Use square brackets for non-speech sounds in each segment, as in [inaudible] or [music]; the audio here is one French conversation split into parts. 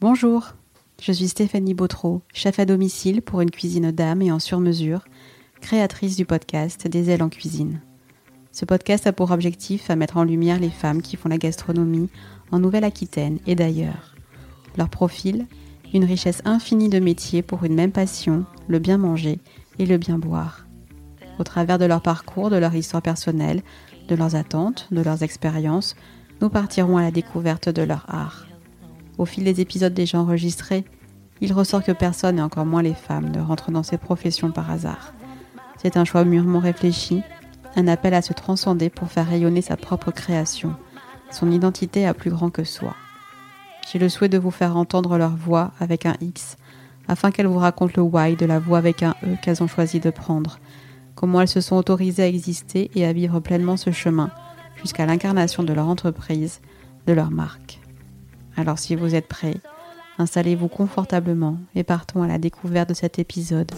Bonjour, je suis Stéphanie Bautreau, chef à domicile pour une cuisine d'âme et en sur-mesure, créatrice du podcast Des ailes en cuisine. Ce podcast a pour objectif à mettre en lumière les femmes qui font la gastronomie en Nouvelle-Aquitaine et d'ailleurs. Leur profil, une richesse infinie de métiers pour une même passion, le bien manger et le bien boire. Au travers de leur parcours, de leur histoire personnelle, de leurs attentes, de leurs expériences, nous partirons à la découverte de leur art. Au fil des épisodes déjà enregistrés, il ressort que personne, et encore moins les femmes, ne rentrent dans ces professions par hasard. C'est un choix mûrement réfléchi, un appel à se transcender pour faire rayonner sa propre création, son identité à plus grand que soi. J'ai le souhait de vous faire entendre leur voix avec un X, afin qu'elles vous racontent le why de la voix avec un E qu'elles ont choisi de prendre, comment elles se sont autorisées à exister et à vivre pleinement ce chemin, jusqu'à l'incarnation de leur entreprise, de leur marque. Alors si vous êtes prêts, installez-vous confortablement et partons à la découverte de cet épisode,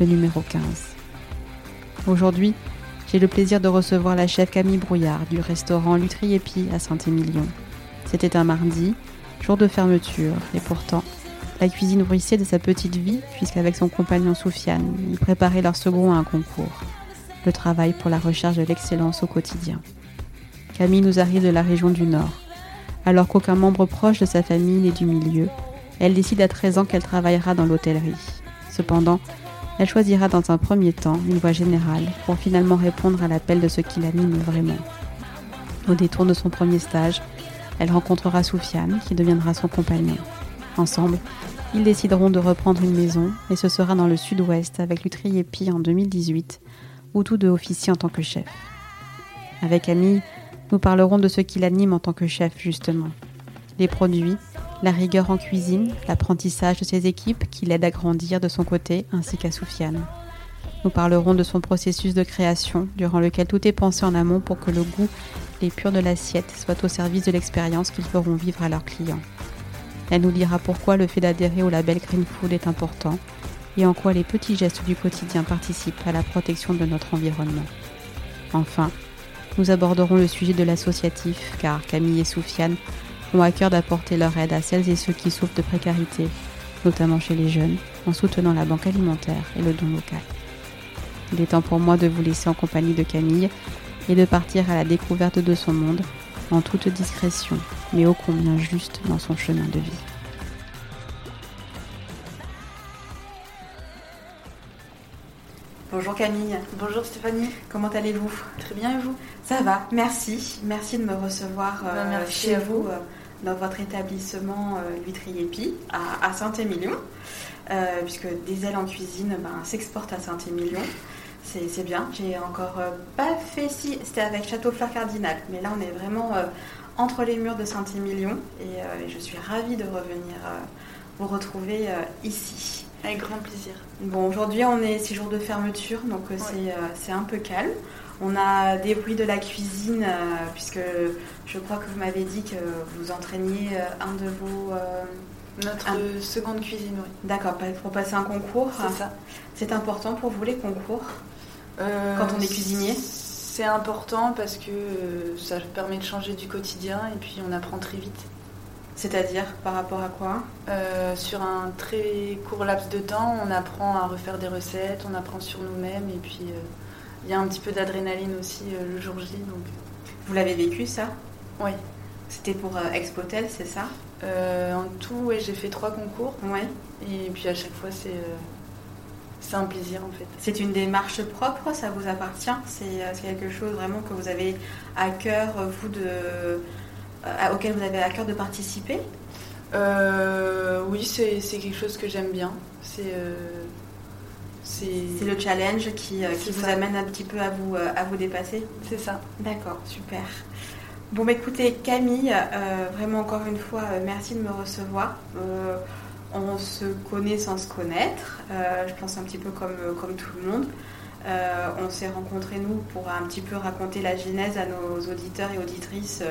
le numéro 15. Aujourd'hui, j'ai le plaisir de recevoir la chef Camille Brouillard du restaurant Lutriépi à Saint-Émilion. C'était un mardi, jour de fermeture, et pourtant, la cuisine bruissait de sa petite vie, puisqu'avec son compagnon Soufiane, ils préparaient leur second à un concours. Le travail pour la recherche de l'excellence au quotidien. Camille nous arrive de la région du Nord. Alors qu'aucun membre proche de sa famille n'est du milieu, elle décide à 13 ans qu'elle travaillera dans l'hôtellerie. Cependant, elle choisira dans un premier temps une voie générale pour finalement répondre à l'appel de ce qui l'anime vraiment. Au détour de son premier stage, elle rencontrera Soufiane qui deviendra son compagnon. Ensemble, ils décideront de reprendre une maison et ce sera dans le sud-ouest avec Lutrier Pi en 2018, où tous deux officient en tant que chef. Avec Camille, nous parlerons de ce qui l'anime en tant que chef justement. Les produits, la rigueur en cuisine, l'apprentissage de ses équipes qui l'aident à grandir de son côté ainsi qu'à Soufiane. Nous parlerons de son processus de création durant lequel tout est pensé en amont pour que le goût les purs de l'assiette soient au service de l'expérience qu'ils feront vivre à leurs clients. Elle nous dira pourquoi le fait d'adhérer au label Green Food est important et en quoi les petits gestes du quotidien participent à la protection de notre environnement. Enfin, nous aborderons le sujet de l'associatif car Camille et Soufiane ont à cœur d'apporter leur aide à celles et ceux qui souffrent de précarité, notamment chez les jeunes, en soutenant la banque alimentaire et le don local. Il est temps pour moi de vous laisser en compagnie de Camille et de partir à la découverte de son monde en toute discrétion, mais ô combien juste dans son chemin de vie. Bonjour Camille. Bonjour Stéphanie. Comment allez-vous? Très bien et vous? Ça va, merci. Merci de me recevoir bah, euh, chez vous, euh, dans votre établissement euh, Pi à, Saint-Émilion, euh, puisque des ailes en cuisine ben, s'exportent à Saint-Émilion. C'est bien. J'ai encore pas fait si. C'était avec Château Fleur Cardinal, mais là on est vraiment entre les murs de Saint-Émilion et je suis ravie de revenir vous retrouver ici. Avec grand plaisir. Bon, aujourd'hui, on est six jours de fermeture, donc euh, euh, c'est un peu calme. On a des bruits de la cuisine, euh, puisque je crois que vous m'avez dit que vous entraîniez un de vos... Notre seconde cuisine, oui. D'accord, pour passer un concours. C'est ça. C'est important pour vous les concours quand on est cuisinier? C'est important parce que ça permet de changer du quotidien et puis on apprend très vite. C'est-à-dire par rapport à quoi? Euh, Sur un très court laps de temps, on apprend à refaire des recettes, on apprend sur nous-mêmes et puis euh, il y a un petit peu d'adrénaline aussi euh, le jour J. Donc... Vous l'avez vécu ça? Oui. C'était pour Expotel, c'est ça? En tout, j'ai fait trois concours. Oui. Et puis à chaque fois, c'est c'est un plaisir en fait. C'est une démarche propre, ça vous appartient? C'est quelque chose vraiment que vous avez à cœur, vous, de auquel vous avez à cœur de participer euh, Oui, c'est quelque chose que j'aime bien. C'est euh, c'est le challenge qui, qui vous amène un petit peu à vous, à vous dépasser C'est ça. D'accord, super. Bon, bah, écoutez, Camille, vraiment encore une fois, merci de me recevoir. on se connaît sans se connaître, je pense un petit peu comme, comme tout le monde. on s'est rencontrés, nous, pour un petit peu raconter la genèse à nos auditeurs et auditrices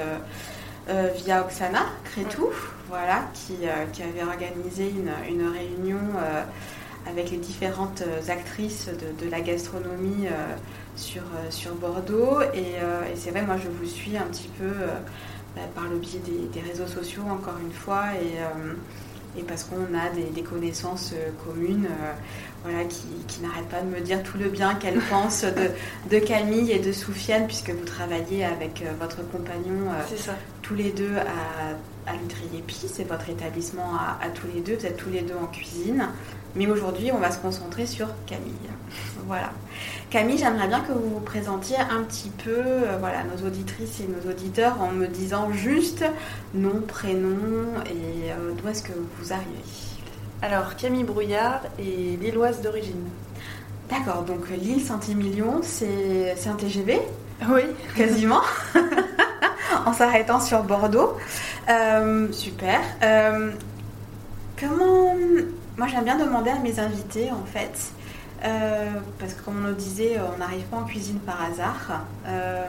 euh, via Oksana Crétou, voilà, qui, euh, qui, avait organisé une, une réunion euh, avec les différentes actrices de, de la gastronomie sur, sur Bordeaux. Et, et c'est vrai, moi je vous suis un petit peu bah, par le biais des, des, réseaux sociaux, encore une fois. Et et parce qu'on a des, connaissances communes voilà, qui, qui n'arrêtent pas de me dire tout le bien qu'elles [laughs] pensent de, de, Camille et de Soufiane, puisque vous travaillez avec votre compagnon tous les deux à, à Lutriepi, c'est votre établissement à, à, tous les deux, vous êtes tous les deux en cuisine. Mais aujourd'hui, on va se concentrer sur Camille. [laughs] Voilà. Camille, j'aimerais bien que vous vous présentiez un petit peu euh, voilà, nos auditrices et nos auditeurs en me disant juste nom, prénom et euh, d'où est-ce que vous arrivez. Alors, Camille Brouillard est lilloise d'origine. D'accord, donc l'île Saint-Émilion, c'est un TGV Oui. Quasiment. [laughs] en s'arrêtant sur Bordeaux. Euh, super. comment moi, j'aime bien demander à mes invités, en fait, euh, parce que comme on nous disait, on n'arrive pas en cuisine par hasard. Euh,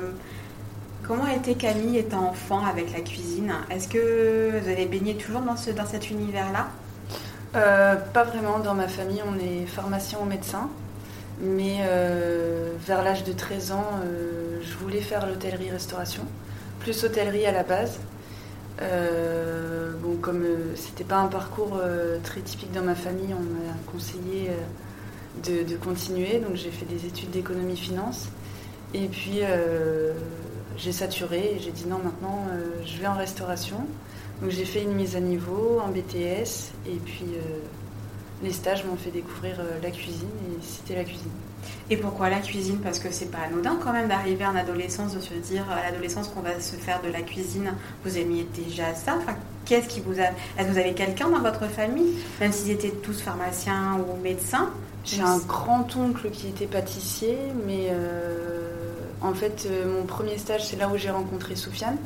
comment été Camille étant enfant avec la cuisine? Est-ce que vous avez baigné toujours dans, ce, dans cet univers-là? Euh, Pas vraiment. Dans ma famille, on est pharmacien ou médecin. Mais vers l'âge de 13 ans, je voulais faire l'hôtellerie-restauration. Plus hôtellerie à la base. Euh, bon, comme euh, c'était pas un parcours euh, très typique dans ma famille, on m'a conseillé de, continuer. Donc j'ai fait des études d'économie-finance. Et puis j'ai saturé et j'ai dit non, maintenant je vais en restauration. Donc j'ai fait une mise à niveau en BTS et puis les stages m'ont fait découvrir la cuisine et c'était la cuisine. Et pourquoi la cuisine? Parce que c'est pas anodin quand même d'arriver en adolescence, de se dire à l'adolescence qu'on va se faire de la cuisine. Vous aimiez déjà ça? Enfin, Qu'est-ce qui vous a. Est-ce que vous avez quelqu'un dans votre famille? Même s'ils étaient tous pharmaciens ou médecins? J'ai un grand-oncle qui était pâtissier, mais euh, en fait, euh, mon premier stage, c'est là où j'ai rencontré Soufiane,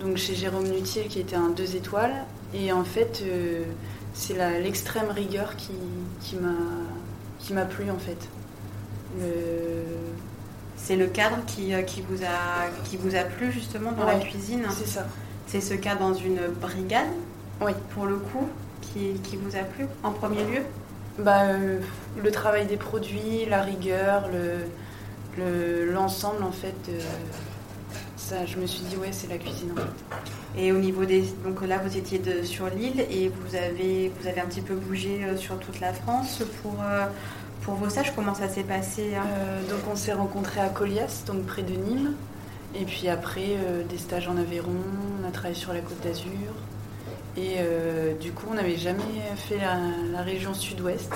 donc chez Jérôme Nutil, qui était un deux étoiles. Et en fait, euh, c'est l'extrême rigueur qui, qui m'a plu en fait. C'est le cadre qui, euh, qui, vous a, qui vous a plu justement dans la cuisine? C'est ça. C'est ce cas dans une brigade Oui. Pour le coup, qui, qui vous a plu en premier lieu? Bah, euh, Le travail des produits, la rigueur, l'ensemble le, en fait. Je me suis dit, ouais, c'est la cuisine Et au niveau des. Donc là, vous étiez sur l'île et vous avez, vous avez un petit peu bougé euh, sur toute la France pour, pour vos stages, comment ça s'est passé hein? Euh, Donc on s'est rencontrés à Colias, donc près de Nîmes. Et puis après, euh, des stages en Aveyron, on a travaillé sur la Côte d'Azur. Et euh, du coup, on n'avait jamais fait la, région sud-ouest.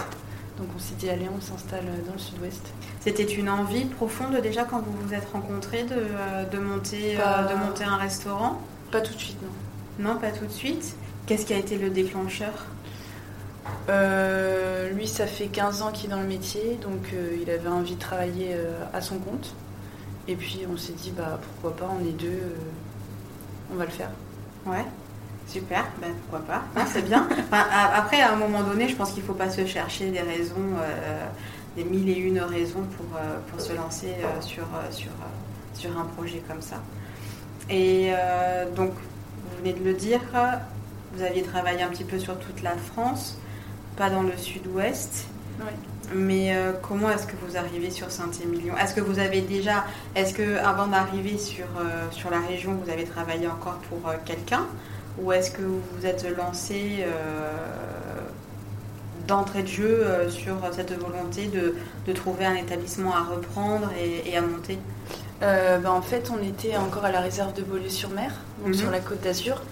Donc on s'est dit, allez, on s'installe dans le sud-ouest. C'était une envie profonde déjà quand vous vous êtes rencontrés de, monter, de monter un restaurant? Pas tout de suite, non. Non, pas tout de suite. Qu'est-ce qui a été le déclencheur? Euh, lui, ça fait 15 ans qu'il est dans le métier, donc euh, il avait envie de travailler euh, à son compte. Et puis on s'est dit, bah pourquoi pas, on est deux, on va le faire. Ouais, super, bah, pourquoi pas, c'est bien. après, à un moment donné, je pense qu'il ne faut pas se chercher des raisons, des mille et une raisons pour, pour se lancer sur, sur, sur un projet comme ça. Et donc, vous venez de le dire, vous aviez travaillé un petit peu sur toute la France pas dans le sud-ouest. Mais euh, comment est-ce que vous arrivez sur Saint-Émilion? Est-ce que vous avez déjà, est-ce que avant d'arriver sur, euh, sur la région, vous avez travaillé encore pour euh, quelqu'un? Ou est-ce que vous vous êtes lancé d'entrée de jeu sur cette volonté de, de, trouver un établissement à reprendre et, à monter? Ben, En fait, on était encore à la réserve de Beaulieu-sur-Mer, donc mhm. sur la côte d'Azur.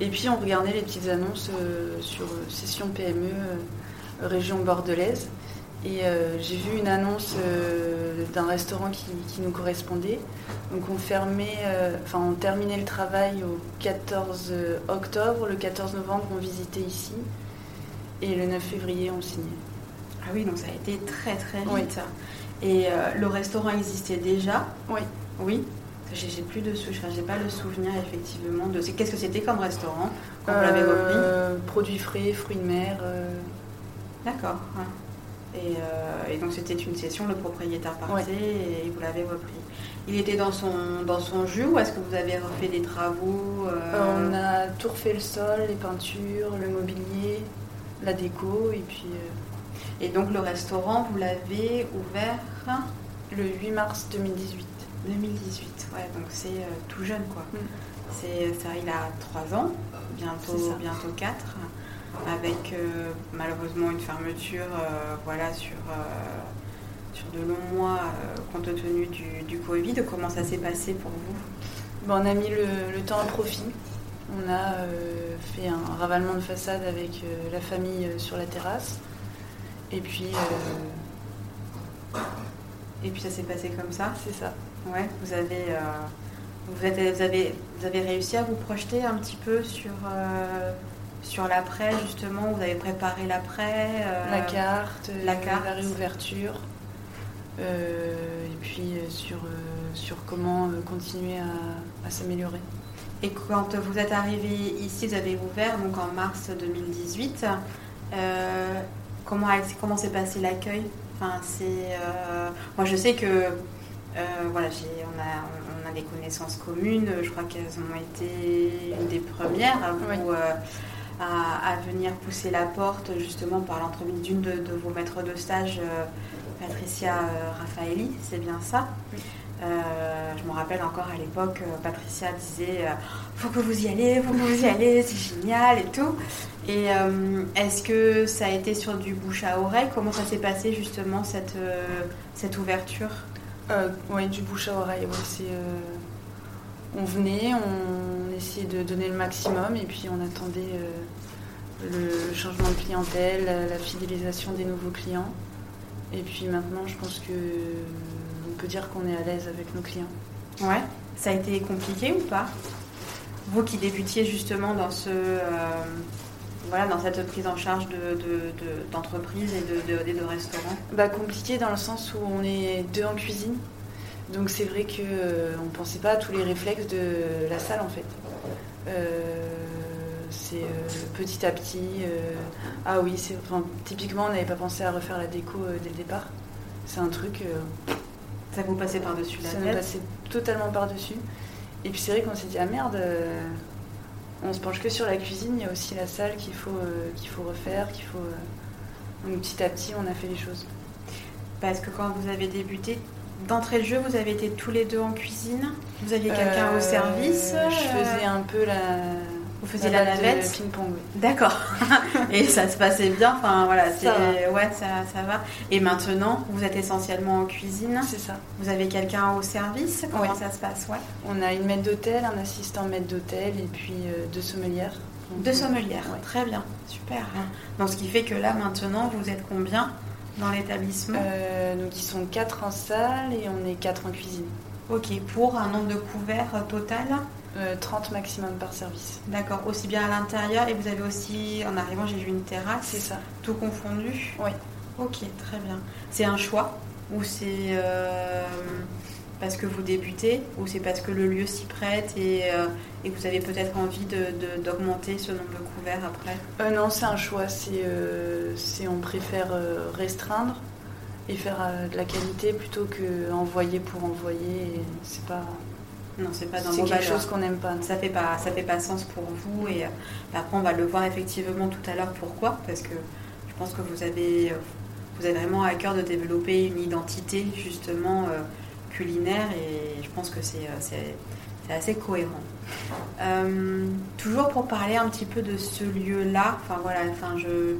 Et puis on regardait les petites annonces euh, sur euh, Session PME euh, région bordelaise. Et j'ai vu une annonce d'un restaurant qui, nous correspondait. Donc on fermait, enfin on terminait le travail au 14 octobre, le 14 novembre on visitait ici et le 9 février on signait. Ah oui, donc ça a été très très vite. Et le restaurant existait déjà? Oui. Oui? J'ai plus de j'ai pas le souvenir effectivement de. Qu'est-ce que c'était comme restaurant quand vous l'avez repris? Euh, Produits frais, fruits de mer. Euh. Euh, et, donc c'était une session, le propriétaire partait et vous l'avez repris. Il était dans son, dans son jus ou est-ce que vous avez refait des travaux On a tout refait le sol, les peintures, le mobilier, la déco et puis. Et donc le restaurant, vous l'avez ouvert le 8 mars 2018. 2018, ouais, donc c'est euh, tout jeune quoi. Mm. C'est ça, il a 3 ans, bientôt, bientôt 4. Avec malheureusement une fermeture voilà, sur, sur de longs mois compte tenu du, du, Covid. Comment ça s'est passé pour vous? On a mis le, temps à profit. On a fait un ravalement de façade avec la famille sur la terrasse. Et puis, et puis ça s'est passé comme ça? C'est ça. Ouais, vous avez, euh, vous, avez, vous avez réussi à vous projeter un petit peu sur, euh, sur l'après, justement Vous avez préparé l'après euh, La carte, la, carte. la réouverture. et puis sur, sur comment continuer à, s'améliorer. Et quand vous êtes arrivé ici, vous avez ouvert donc en mars 2018. comment, comment s'est passé l'accueil? Enfin, c'est, euh, moi, je sais que euh, voilà, on, a, on a des connaissances communes. Je crois qu'elles ont été une des premières euh, à, venir pousser la porte, justement par l'entremise d'une de, vos maîtres de stage, Patricia Raffaelli, c'est bien ça? je me rappelle encore à l'époque, Patricia disait faut que vous y allez, faut que vous y [laughs] allez, c'est génial et tout. Et euh, est-ce que ça a été sur du bouche à oreille? Comment ça s'est passé justement cette, euh, cette ouverture? Euh, Oui, du bouche à oreille. On venait, on essayait de donner le maximum et puis on attendait le changement de clientèle, la, fidélisation des nouveaux clients. Et puis maintenant, je pense que on peut dire qu'on est à l'aise avec nos clients. Ouais. Ça a été compliqué ou pas? Vous qui débutiez justement dans ce voilà, dans cette prise en charge d'entreprise de, et, de, de, restaurants? Bah, Compliqué dans le sens où on est deux en cuisine. Donc c'est vrai qu'on euh, ne pensait pas à tous les réflexes de la salle en fait. Euh, c'est euh, petit à petit. ah oui, c'est, typiquement on n'avait pas pensé à refaire la déco dès le départ. C'est un truc. ça vous passait par-dessus la tête Ça nous passait totalement par-dessus. Et puis c'est vrai qu'on s'est dit ah merde on se penche que sur la cuisine, il y a aussi la salle qu'il faut, euh, qu'il faut refaire, qu'il faut. Euh, donc petit à petit, on a fait les choses. Parce que quand vous avez débuté, d'entrée de jeu, vous avez été tous les deux en cuisine Vous aviez quelqu'un au euh, service Je faisais un peu la, vous faisiez la, navette Ping-pong, D'accord. [laughs] et ça se passait bien. Enfin voilà, c'est ouais, ça, ça, va. Et maintenant, vous êtes essentiellement en cuisine. C'est ça. Vous avez quelqu'un au service. Comment ça se passe Ouais. On a une maître d'hôtel, un assistant maître d'hôtel et puis euh, deux sommelières. deux sommelières. Très bien. Super. Donc ce qui fait que là maintenant, vous êtes combien? Dans l'établissement euh, Donc ils sont quatre en salle et on est quatre en cuisine. Ok. Pour un nombre de couverts total 30 euh, maximum par service. D'accord, aussi bien à l'intérieur et vous avez aussi, en arrivant, j'ai vu une terrasse. C'est ça. Tout confondu Oui. Ok, très bien. C'est un choix ou c'est euh, parce que vous débutez ou c'est parce que le lieu s'y prête et, euh, et, vous avez peut-être envie d'augmenter de, ce nombre de couverts après? Non, c'est un choix. C'est on préfère restreindre et faire de la qualité plutôt que envoyer pour envoyer. C'est pas non, c'est pas dans C'est quelque chose qu'on n'aime pas. Ça fait pas, ça fait pas sens pour vous. Et euh, après, on va le voir effectivement tout à l'heure. Pourquoi Parce que je pense que vous avez, vous avez vraiment à cœur de développer une identité justement euh, culinaire. Et je pense que c'est, euh, assez cohérent. toujours pour parler un petit peu de ce lieu-là. Enfin voilà. Enfin je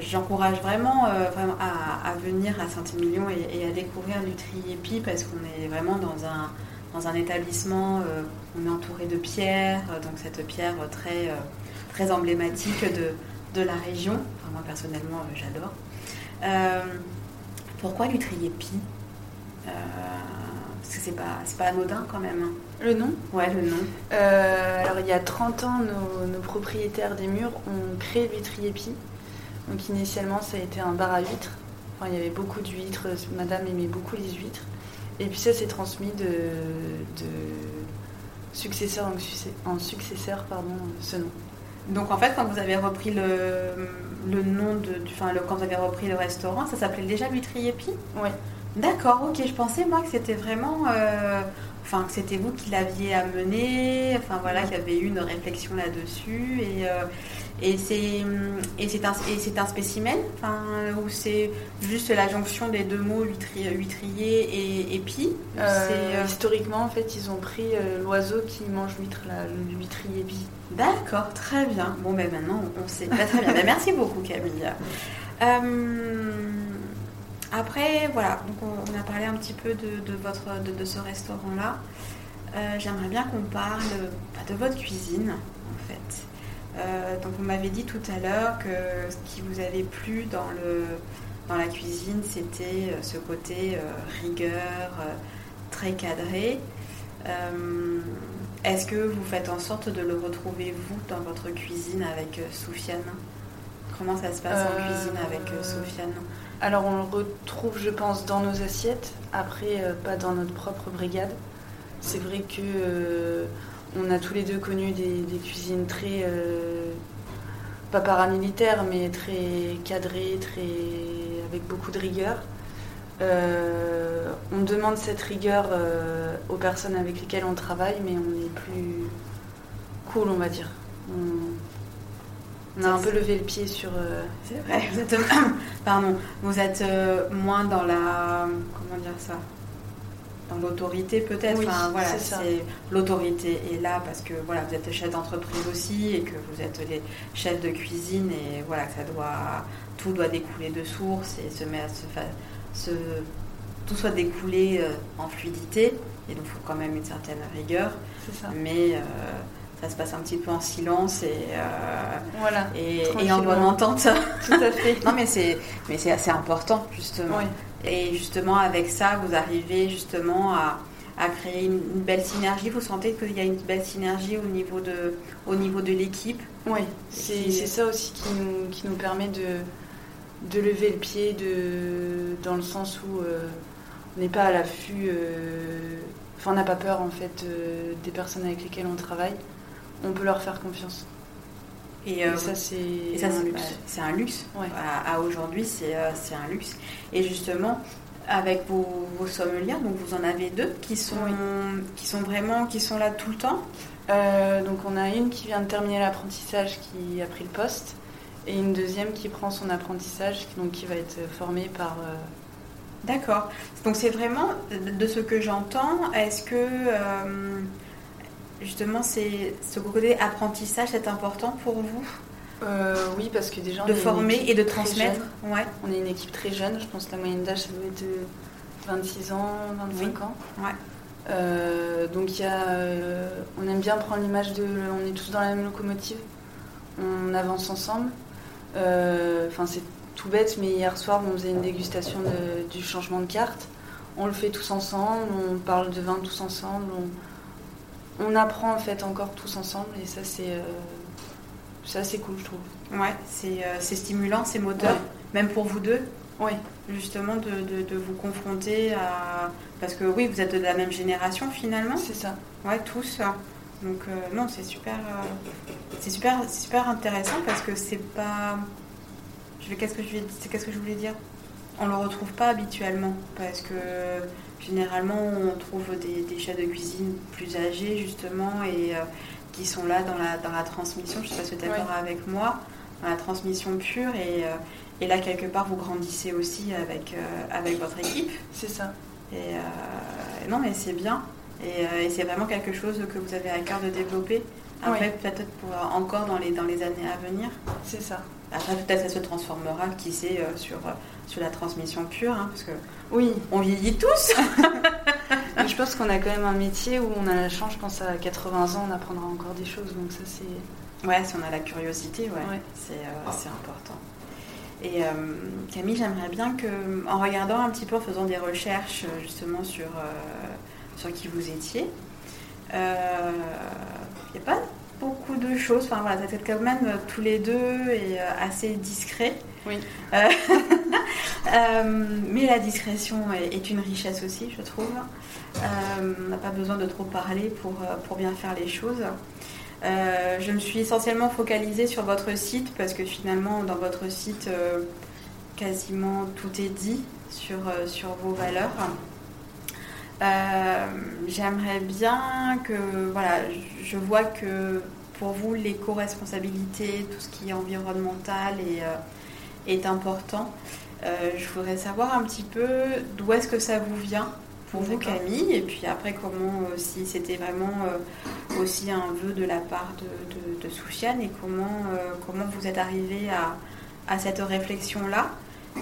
J'encourage vraiment, vraiment à, venir à Saint-Émilion et, à découvrir Nutri-Épi parce qu'on est vraiment dans un, dans un établissement, euh, on est entouré de pierres, euh, donc cette pierre très, euh, très emblématique de, de la région. Moi personnellement, j'adore. pourquoi Lutrier-Pi Parce que c'est pas, pas anodin quand même. Le nom? Ouais, le nom. alors il y a 30 ans, nos, propriétaires des murs ont créé Lutrier-Pi. Donc initialement, ça a été un bar à huîtres. Enfin, il y avait beaucoup d'huîtres, madame aimait beaucoup les huîtres. Et puis ça s'est transmis de, successeur en, successeur, pardon, ce nom. Donc en fait, quand vous avez repris le, nom de, du, enfin, le, quand vous avez repris le restaurant, ça s'appelait déjà Lutriepi Oui. D'accord, ok. Je pensais moi que c'était vraiment, euh, enfin que c'était vous qui l'aviez amené, enfin voilà, qu'il y avait eu une réflexion là-dessus et, euh, Et c'est et c'est un spécimen, enfin ou c'est juste la jonction des deux mots huitrier, huitrier et épi. Euh, historiquement, en fait, ils ont pris l'oiseau qui mange l'huître, l'huitrier épi. D'accord, très bien. Bon, ben maintenant on sait. Bah, très bien. Ben, merci beaucoup, Camille. Après, voilà, donc on, a parlé un petit peu de, votre de, ce restaurant-là. J'aimerais bien qu'on parle bah, de votre cuisine, en fait. Euh, donc vous m'avez dit tout à l'heure que ce qui vous avait plu dans, le, dans la cuisine, c'était euh, ce côté euh, rigueur, très cadré. Est-ce que vous faites en sorte de le retrouver, vous, dans votre cuisine avec Soufiane? Comment ça se passe en cuisine avec Soufiane? Alors on le retrouve, je pense, dans nos assiettes, après pas dans notre propre brigade. C'est vrai que on a tous les deux connu des, cuisines très, euh, pas paramilitaires, mais très cadrées, très, avec beaucoup de rigueur. Euh, on demande cette rigueur euh, aux personnes avec lesquelles on travaille, mais on est plus cool, on va dire. A un peu levé le pied sur. C'est vrai, vous êtes, [coughs] pardon, vous êtes moins dans la. Comment dire ça dans l'autorité peut-être. voilà, c'est l'autorité est là parce que voilà, vous êtes chef d'entreprise aussi et que vous êtes les chefs de cuisine et voilà, ça doit tout doit découler de source et se mettre se, tout soit découlé euh, en fluidité et donc il faut quand même une certaine rigueur. Ça. Mais euh, ça se passe un petit peu en silence et, euh, voilà, et, en bonne entente. Tout à fait. [laughs] non mais c'est mais c'est assez important justement. Et justement, avec ça, vous arrivez justement à, créer une, belle synergie. Vous sentez qu'il y a une belle synergie au niveau de, au niveau de l'équipe? Oui, c'est ça aussi qui nous, qui nous permet de, de lever le pied de, dans le sens où euh, on n'est pas à l'affût, euh, enfin on n'a pas peur en fait euh, des personnes avec lesquelles on travaille. On peut leur faire confiance. Et, euh, ça, c'est un luxe. C'est un luxe. À, aujourd'hui, euh, c'est un luxe. Et justement, avec vos, vos, sommeliers, donc vous en avez deux qui sont, qui sont vraiment qui sont là tout le temps. Euh, donc on a une qui vient de terminer l'apprentissage, qui a pris le poste, et une deuxième qui prend son apprentissage, donc qui va être formée par. D'accord. Donc c'est vraiment de ce que j'entends. Est-ce que Justement, c'est ce côté apprentissage, c'est important pour vous euh, Oui, parce que déjà... De former et de transmettre ouais. On est une équipe très jeune, je pense que la moyenne d'âge, ça doit être de 26 ans, 25 ans. Ouais. Euh, donc y a, euh, on aime bien prendre l'image de... On est tous dans la même locomotive, on avance ensemble. Enfin, c'est tout bête, mais hier soir, on faisait une dégustation du changement de carte. On le fait tous ensemble, on parle de vin tous ensemble, on on apprend en fait encore tous ensemble et ça c'est euh, assez cool je trouve. Ouais, c'est euh, stimulant, c'est moteur, même pour vous deux. Oui. Justement de, vous confronter à... Parce que oui, vous êtes de la même génération finalement. C'est ça. Ouais, tous. Donc euh, non, c'est super, c'est super, super intéressant parce que c'est pas... Qu'est-ce que, je... qu'est-ce que je voulais dire? On le retrouve pas habituellement parce que Généralement, on trouve des, chefs de cuisine plus âgés, justement, et euh, qui sont là dans la, dans la transmission. Je ne sais pas si tu es d'accord avec moi, dans la transmission pure. Et, euh, et, là, quelque part, vous grandissez aussi avec, euh, avec votre équipe. C'est ça. Et non, mais c'est bien. Et, c'est vraiment quelque chose que vous avez à cœur de développer. Après, peut-être pour encore dans les, dans les années à venir. C'est ça. Après, peut-être ça se transformera, qui sait, sur, sur la transmission pure, hein, parce que oui, on vieillit tous. [laughs] je pense qu'on a quand même un métier où on a la chance, je pense à 80 ans, on apprendra encore des choses. Donc ça, c'est. Ouais, si on a la curiosité, ouais, euh, c'est important. Et euh, Camille, j'aimerais bien que, en regardant un petit peu, en faisant des recherches euh, justement sur, sur qui vous étiez, il n'y a pas beaucoup de choses. Enfin voilà, vous êtes quand même tous les deux et assez discrets. Oui. [laughs] Euh, mais la discrétion est, une richesse aussi, je trouve. Euh, on n'a pas besoin de trop parler pour, euh, pour bien faire les choses. je me suis essentiellement focalisée sur votre site parce que finalement, dans votre site, quasiment tout est dit sur, sur vos valeurs. J'aimerais bien que, voilà, je vois que pour vous, l'éco-responsabilité, tout ce qui est environnemental est important. Je voudrais savoir un petit peu d'où est-ce que ça vous vient pour vous Camille et puis après comment si c'était vraiment aussi un vœu de la part de, de, Soufiane et comment, comment vous êtes arrivé à, à cette réflexion là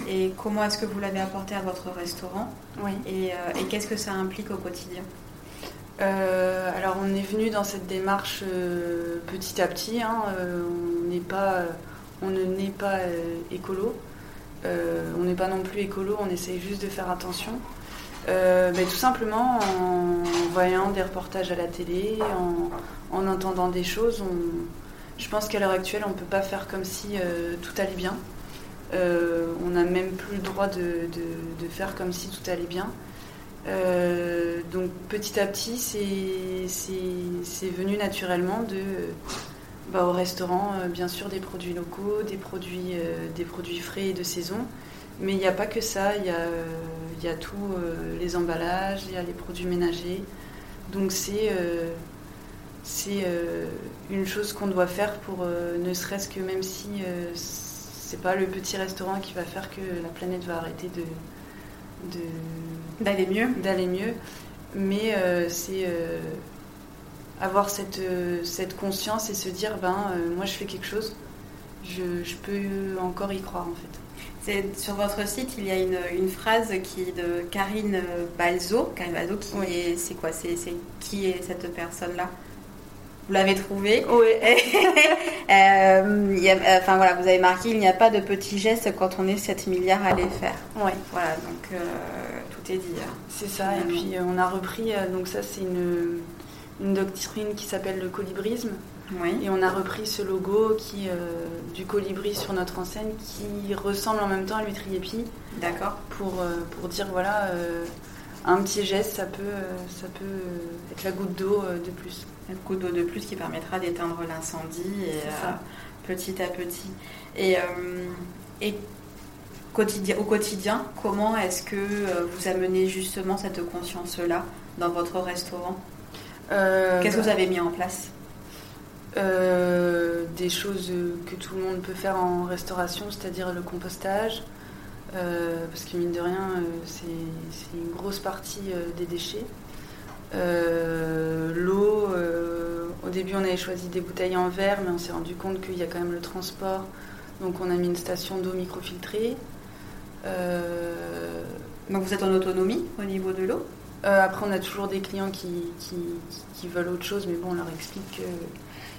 et comment est-ce que vous l'avez apporté à votre restaurant oui. et, euh, et qu'est-ce que ça implique au quotidien? Euh, alors on est venu dans cette démarche euh, petit à petit. Hein, on n'est pas, on ne n'est pas écolo. On n'est pas non plus écolo. On essaye juste de faire attention. Ben, tout simplement en voyant des reportages à la télé, en, en entendant des choses. Je pense qu'à l'heure actuelle, on ne peut pas faire comme si tout allait bien. Euh, on n'a même plus le droit de, faire comme si tout allait bien. Euh, donc petit à petit, c'est venu naturellement de, bah, au restaurant, euh, bien sûr, des produits locaux, des produits, des produits frais et de saison. Mais il n'y a pas que ça, il y a, y a tous les emballages, il y a les produits ménagers. Donc c'est c'est une chose qu'on doit faire pour ne serait-ce que même si c'est pas le petit restaurant qui va faire que la planète va arrêter de d'aller mieux d'aller mieux mais euh, c'est euh, avoir cette, euh, cette conscience et se dire ben moi je fais quelque chose je, peux encore y croire en fait sur votre site, il y a une, une, phrase qui est de Karine Balzo. Karine Balzo, qui c'est quoi c'est, qui est cette personne-là? Vous l'avez trouvé. Oui. [laughs] Euh, enfin voilà, vous avez marqué, il n'y a pas de petits gestes quand on est 7 milliards à les faire. Oui. Voilà, donc euh, tout est dit. Hein. C'est ça, et puis euh, on a repris, donc ça c'est une, une doctrine qui s'appelle le colibrisme. Oui. Et on a repris ce logo qui, du colibri sur notre enseigne qui ressemble en même temps à l'huîtrier-pie. D'accord. Pour, pour dire voilà, un petit geste, ça peut, ça peut être la goutte d'eau de plus un coup d'eau de plus qui permettra d'éteindre l'incendie euh, petit à petit. Et, euh, et quotidien, au quotidien, comment est-ce que euh, vous amenez justement cette conscience-là dans votre restaurant? Qu'est-ce que vous avez mis en place Des choses que tout le monde peut faire en restauration, c'est-à-dire le compostage. parce que mine de rien, c'est une grosse partie des déchets. Euh, l'eau, euh, au début on avait choisi des bouteilles en verre, mais on s'est rendu compte qu'il y a quand même le transport. Donc on a mis une station d'eau microfiltrée. Euh, donc vous êtes en autonomie au niveau de l'eau Après on a toujours des clients qui, qui, veulent autre chose, mais bon on leur explique que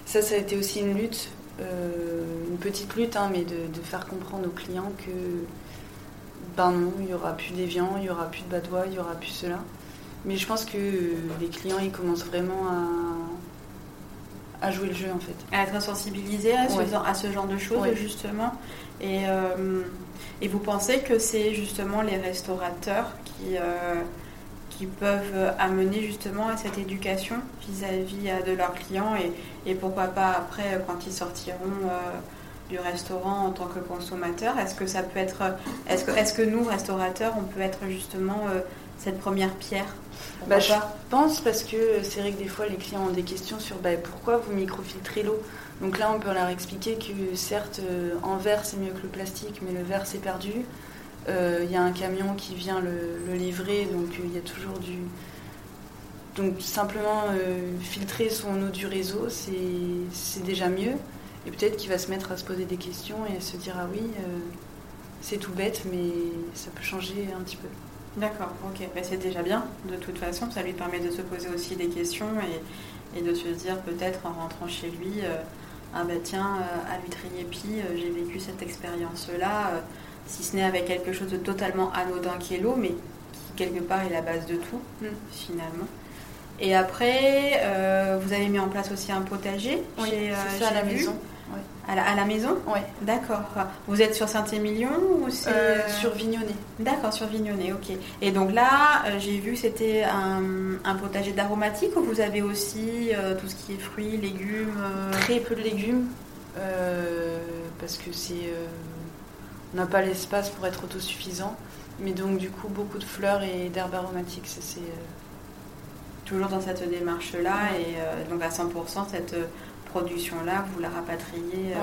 ça, ça a été aussi une lutte, une petite lutte, hein, mais de, faire comprendre aux clients que ben non, il n'y aura plus d'évian, il n'y aura plus de badois, il n'y aura plus cela. Mais je pense que les clients, ils commencent vraiment à, à jouer le jeu, en fait. À être sensibilisés à ce, à ce genre de choses, justement. Et, euh, et vous pensez que c'est justement les restaurateurs qui, euh, qui peuvent amener justement à cette éducation vis-à-vis euh, de leurs clients et, et, pourquoi pas après, quand ils sortiront du restaurant en tant que consommateurs Est-ce que ça peut être, est-ce que, est-ce que nous restaurateurs, on peut être justement cette première pierre? Bah, je pense parce que c'est vrai que des fois les clients ont des questions sur bah, pourquoi vous microfiltrez l'eau? Donc là on peut leur expliquer que certes euh, en verre c'est mieux que le plastique mais le verre c'est perdu. Euh, il y a un camion qui vient le, livrer donc euh, il y a toujours du... Donc simplement filtrer son eau du réseau c'est déjà mieux. Et peut-être qu'il va se mettre à se poser des questions et à se dire ah oui c'est tout bête mais ça peut changer un petit peu. D'accord, ok. Ben, c'est déjà bien, de toute façon. Ça lui permet de se poser aussi des questions et, de se dire peut-être en rentrant chez lui, euh, ah ben tiens, euh, à l'huîtrier-pie, euh, j'ai vécu cette expérience-là, si ce n'est avec quelque chose de totalement anodin qui est l'eau, mais qui quelque part est la base de tout, mm. finalement. Et après, vous avez mis en place aussi un potager oui, c'est ça à la maison. À, la, maison Oui. D'accord. Vous êtes sur Saint-Émilion ou c'est... Euh, sur Vignonnet. D'accord, sur Vignonnet, ok. Et donc là, euh, j'ai vu que c'était un, potager d'aromatique ou vous avez aussi euh, tout ce qui est fruits, légumes Très peu de légumes, parce que c'est... on n'a pas l'espace pour être autosuffisant. Mais donc du coup, beaucoup de fleurs et d'herbes aromatiques, c'est... Toujours dans cette démarche-là et donc à 100% cette production-là, vous la rapatriez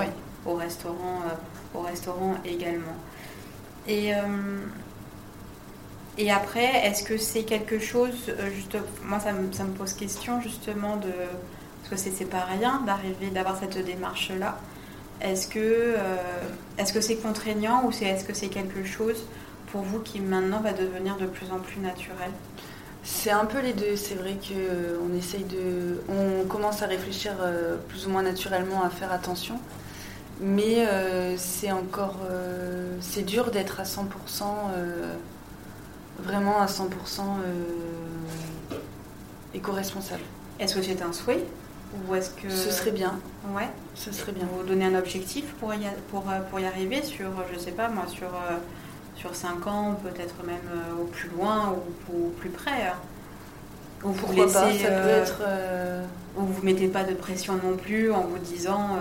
au, restaurant, au restaurant également. Et, et après, est-ce que c'est quelque chose, juste, moi ça me, ça me, pose question justement de, parce que c'est pas rien d'arriver, d'avoir cette démarche-là. Est-ce que est-ce que c'est contraignant ou c'est est-ce que c'est quelque chose pour vous qui maintenant va devenir de plus en plus naturel? C'est un peu les deux. C'est vrai qu'on essaye de. On commence à réfléchir euh, plus ou moins naturellement à faire attention. Mais euh, c'est encore. Euh, c'est dur d'être à 100%. vraiment à 100% éco-responsable. Est-ce que c'est un souhait? Ou est-ce que. Ce serait bien. Ouais. Ce serait bien. Vous donner un objectif pour y, pour, pour y arriver sur, je sais pas moi, sur sur 5 ans, peut-être même euh, au plus loin ou, au plus près. Hein. Ou vous Pourquoi pas, ça peut euh, être... Euh, ou vous mettez pas de pression non plus en vous disant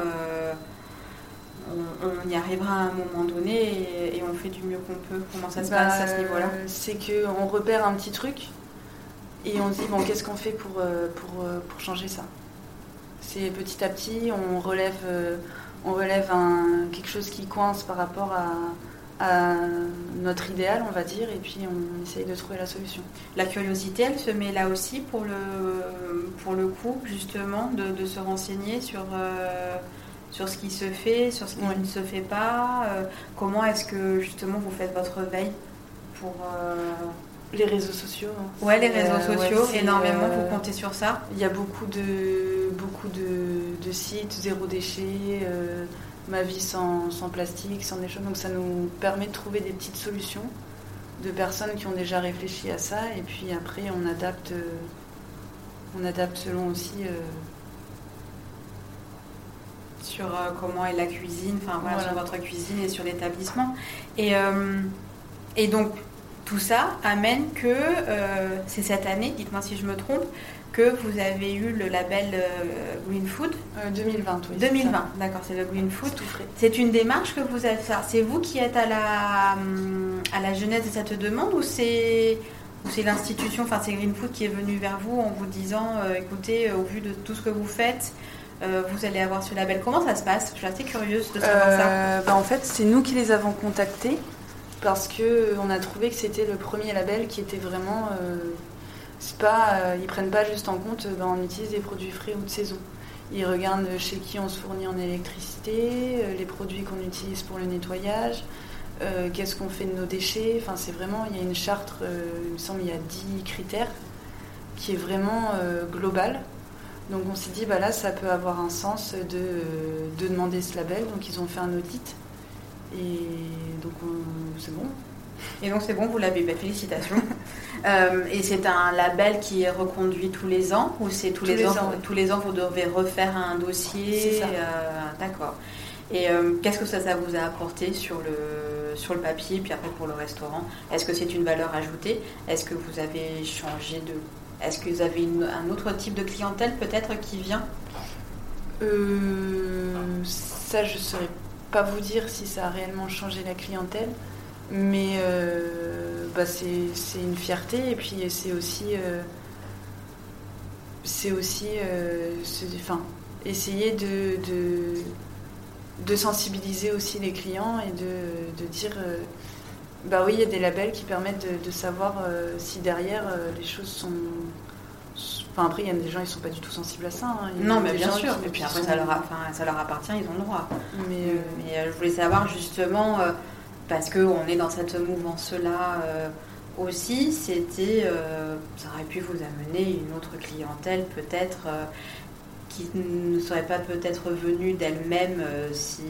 on, y arrivera à un moment donné et, on fait du mieux qu'on peut. Comment ça se passe à ce bah, niveau-là? C'est qu'on repère un petit truc et on se dit bon qu'est-ce qu'on fait pour, pour, pour, changer ça? C'est petit à petit, on relève, on relève un, quelque chose qui coince par rapport à à notre idéal, on va dire, et puis on essaye de trouver la solution. La curiosité, elle se met là aussi pour le, pour le coup, justement, de, se renseigner sur, euh, sur ce qui se fait, sur ce qui ne se fait pas. Euh, comment est-ce que, justement, vous faites votre veille pour... Euh, les réseaux sociaux. Hein. Ouais, les réseaux sociaux, énormément, vous comptez sur ça Il y a beaucoup de, beaucoup de, de sites, zéro déchet ma vie sans, plastique, sans des choses. Donc ça nous permet de trouver des petites solutions de personnes qui ont déjà réfléchi à ça. Et puis après, on adapte, euh, on adapte selon aussi. Euh, sur euh, comment est la cuisine, enfin voilà, sur votre cuisine et sur l'établissement. Et, et donc, tout ça amène que c'est cette année, dites-moi si je me trompe, que vous avez eu le label euh, Green Food 2020, euh, oui. 2020, d'accord, c'est le Green Food. C'est une démarche que vous avez fait. C'est vous qui êtes à la, hum, à la genèse de cette demande ou c'est c'est l'institution, enfin c'est Green Food qui est venu vers vous en vous disant euh, écoutez, au vu de tout ce que vous faites, vous allez avoir ce label. Comment ça se passe? Je suis assez curieuse de savoir ça. Bah, en fait, c'est nous qui les avons contactés parce qu'on a trouvé que c'était le premier label qui était vraiment c'est pas, euh, ils prennent pas juste en compte, ben, on utilise des produits frais ou de saison. Ils regardent chez qui on se fournit en électricité, euh, les produits qu'on utilise pour le nettoyage, euh, qu'est-ce qu'on fait de nos déchets. Enfin, c'est vraiment, il y a une charte, il me semble, il y a 10 critères qui est vraiment globale. Donc on s'est dit, bah là, ça peut avoir un sens de, de demander ce label. Donc ils ont fait un audit. Et donc c'est bon, et donc c'est bon, vous l'avez, bah, félicitations. [laughs] Euh, et c'est un label qui est reconduit tous les ans ou c'est tous, les, ans, Tous les ans, vous devez refaire un dossier. Euh, d'accord. Et euh, qu'est-ce que ça, ça, vous a apporté sur le, sur le papier, puis après pour le restaurant? Est-ce que c'est une valeur ajoutée? Est-ce que vous avez changé de... Est-ce que vous avez un autre type de clientèle peut-être qui vient? Ça, je ne saurais pas vous dire si ça a réellement changé la clientèle. Mais euh, bah c'est une fierté et puis c'est aussi, euh, c'est aussi euh, essayer de, de, sensibiliser aussi les clients et de, dire bah oui, il y a des labels qui permettent de, savoir si derrière les choses sont. Enfin, après, il y a des gens, ils sont pas du tout sensibles à ça. Hein. Non, mais bien sûr. et puis après, ça, leur ça leur appartient, ils ont le droit. Mais, mais je voulais savoir justement parce qu'on est dans cette mouvance-là euh, aussi, c'était, euh, ça aurait pu vous amener une autre clientèle peut-être euh, qui ne serait pas peut-être venue d'elle-même si,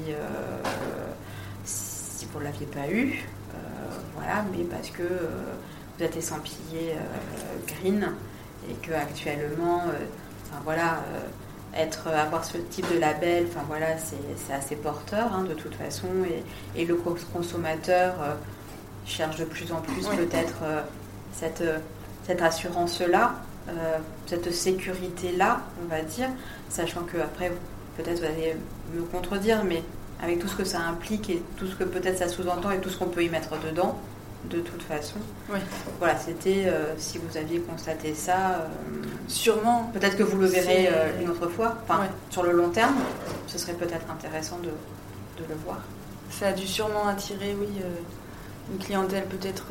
si vous ne l'aviez pas eu. voilà, mais parce que vous êtes estampillé green et que actuellement, enfin voilà être, avoir ce type de label, enfin voilà, c'est assez porteur hein, de toute façon. Et, le consommateur euh, cherche de plus en plus peut-être euh, cette, cette assurance-là, euh, cette sécurité-là, on va dire, sachant que après, peut-être vous allez me contredire, mais avec tout ce que ça implique et tout ce que peut-être ça sous-entend et tout ce qu'on peut y mettre dedans, de toute façon. Oui. Voilà, c'était euh, si vous aviez constaté ça. euh, Sûrement. peut-être que vous le verrez euh, une autre fois. Enfin, sur le long terme, ce serait peut-être intéressant de, de le voir. Ça a dû sûrement attirer, oui, une clientèle peut-être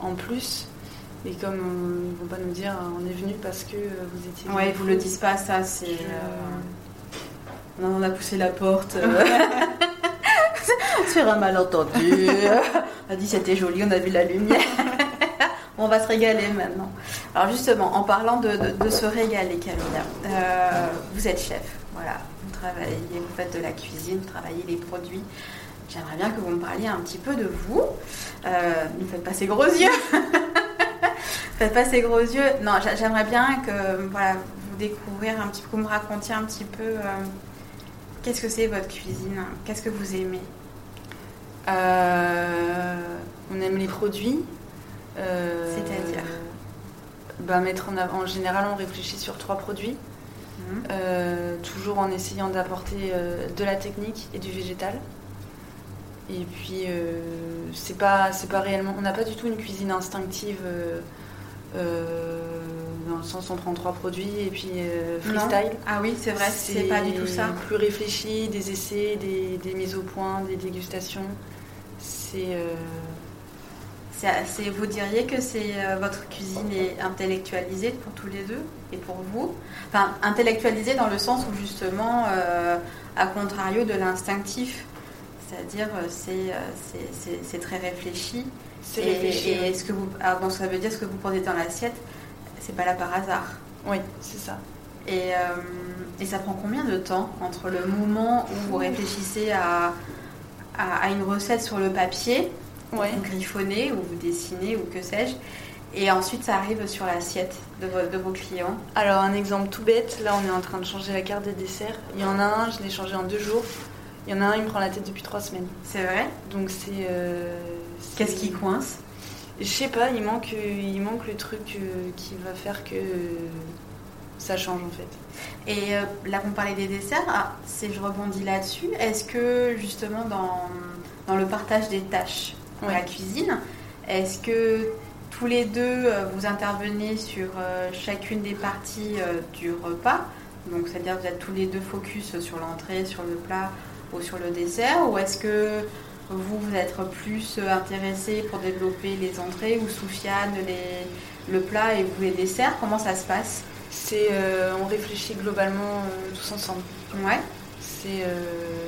en plus. Et comme euh, ils vont pas nous dire, on est venu parce que vous étiez. Ouais, ils vous le disent pas, ça, c'est. Je- On a poussé la porte. [laughs] [laughs] euh, [laughs] Sur un malentendu. on a dit c'était joli, on a vu la lumière. [laughs] on va se régaler maintenant. Alors justement, en parlant de, se régaler, Camilla, euh, vous êtes chef. Voilà, vous travaillez, vous faites de la cuisine, vous travaillez les produits. J'aimerais bien que vous me parliez un petit peu de vous. Euh, ne faites pas ces gros yeux. [laughs] faites pas ces gros yeux. Non, j'a- j'aimerais bien que voilà, vous découvrir un petit peu, vous me racontiez un petit peu euh, qu'est-ce que c'est votre cuisine, qu'est-ce que vous aimez? Euh, on aime les produits. euh, C'est-à-dire bah, mettre en, avant, en général, on réfléchit sur trois produits, Mhm. euh, toujours en essayant d'apporter euh, de la technique et du végétal. Et puis, euh, c'est pas, c'est pas réellement. On n'a pas du tout une cuisine instinctive. Dans le sens, on prend trois produits et puis euh, Non. freestyle. Ah oui, c'est vrai, c'est pas du tout ça. Plus réfléchi, des essais, des, des mises au point, des dégustations. C'est. euh, vous diriez que c'est euh, votre cuisine est intellectualisée pour tous les deux et pour vous? Enfin, intellectualisée dans le sens où justement, euh, à contrario de l'instinctif, c'est-à-dire c'est très réfléchi. c'est Et, réfléchi. et est-ce que vous, alors, donc ça veut dire ce que vous posez dans l'assiette, c'est pas là par hasard. Oui, c'est ça. Et, euh, et ça prend combien de temps entre le moment où vous réfléchissez à, à, à une recette sur le papier, Ouais. vous griffonnez ou vous dessinez ou que sais-je, et ensuite ça arrive sur l'assiette de, vo- de vos clients? Alors, un exemple tout bête. Là, on est en train de changer la carte des desserts. Il y en a un, je l'ai changé en deux jours. Il y en a un, il me prend la tête depuis trois semaines. C'est vrai? Donc, c'est. euh, Qu'est-ce qui coince? Je sais pas, il manque, il manque le truc euh, qui va faire que ça change en fait. Et euh, là, vous parlez des desserts. Ah, c'est, je rebondis là-dessus. Est-ce que justement dans, dans le partage des tâches pour Ouais. la cuisine, est-ce que tous les deux euh, vous intervenez sur euh, chacune des parties euh, du repas? Donc, c'est-à-dire que vous êtes tous les deux focus sur l'entrée, sur le plat ou sur le dessert Ou est-ce que vous, vous êtes plus euh, intéressé pour développer les entrées ou Soufiane les, le plat et vous les desserts? Comment ça se passe? C'est, euh, on réfléchit globalement euh, tous ensemble. Ouais. C'est,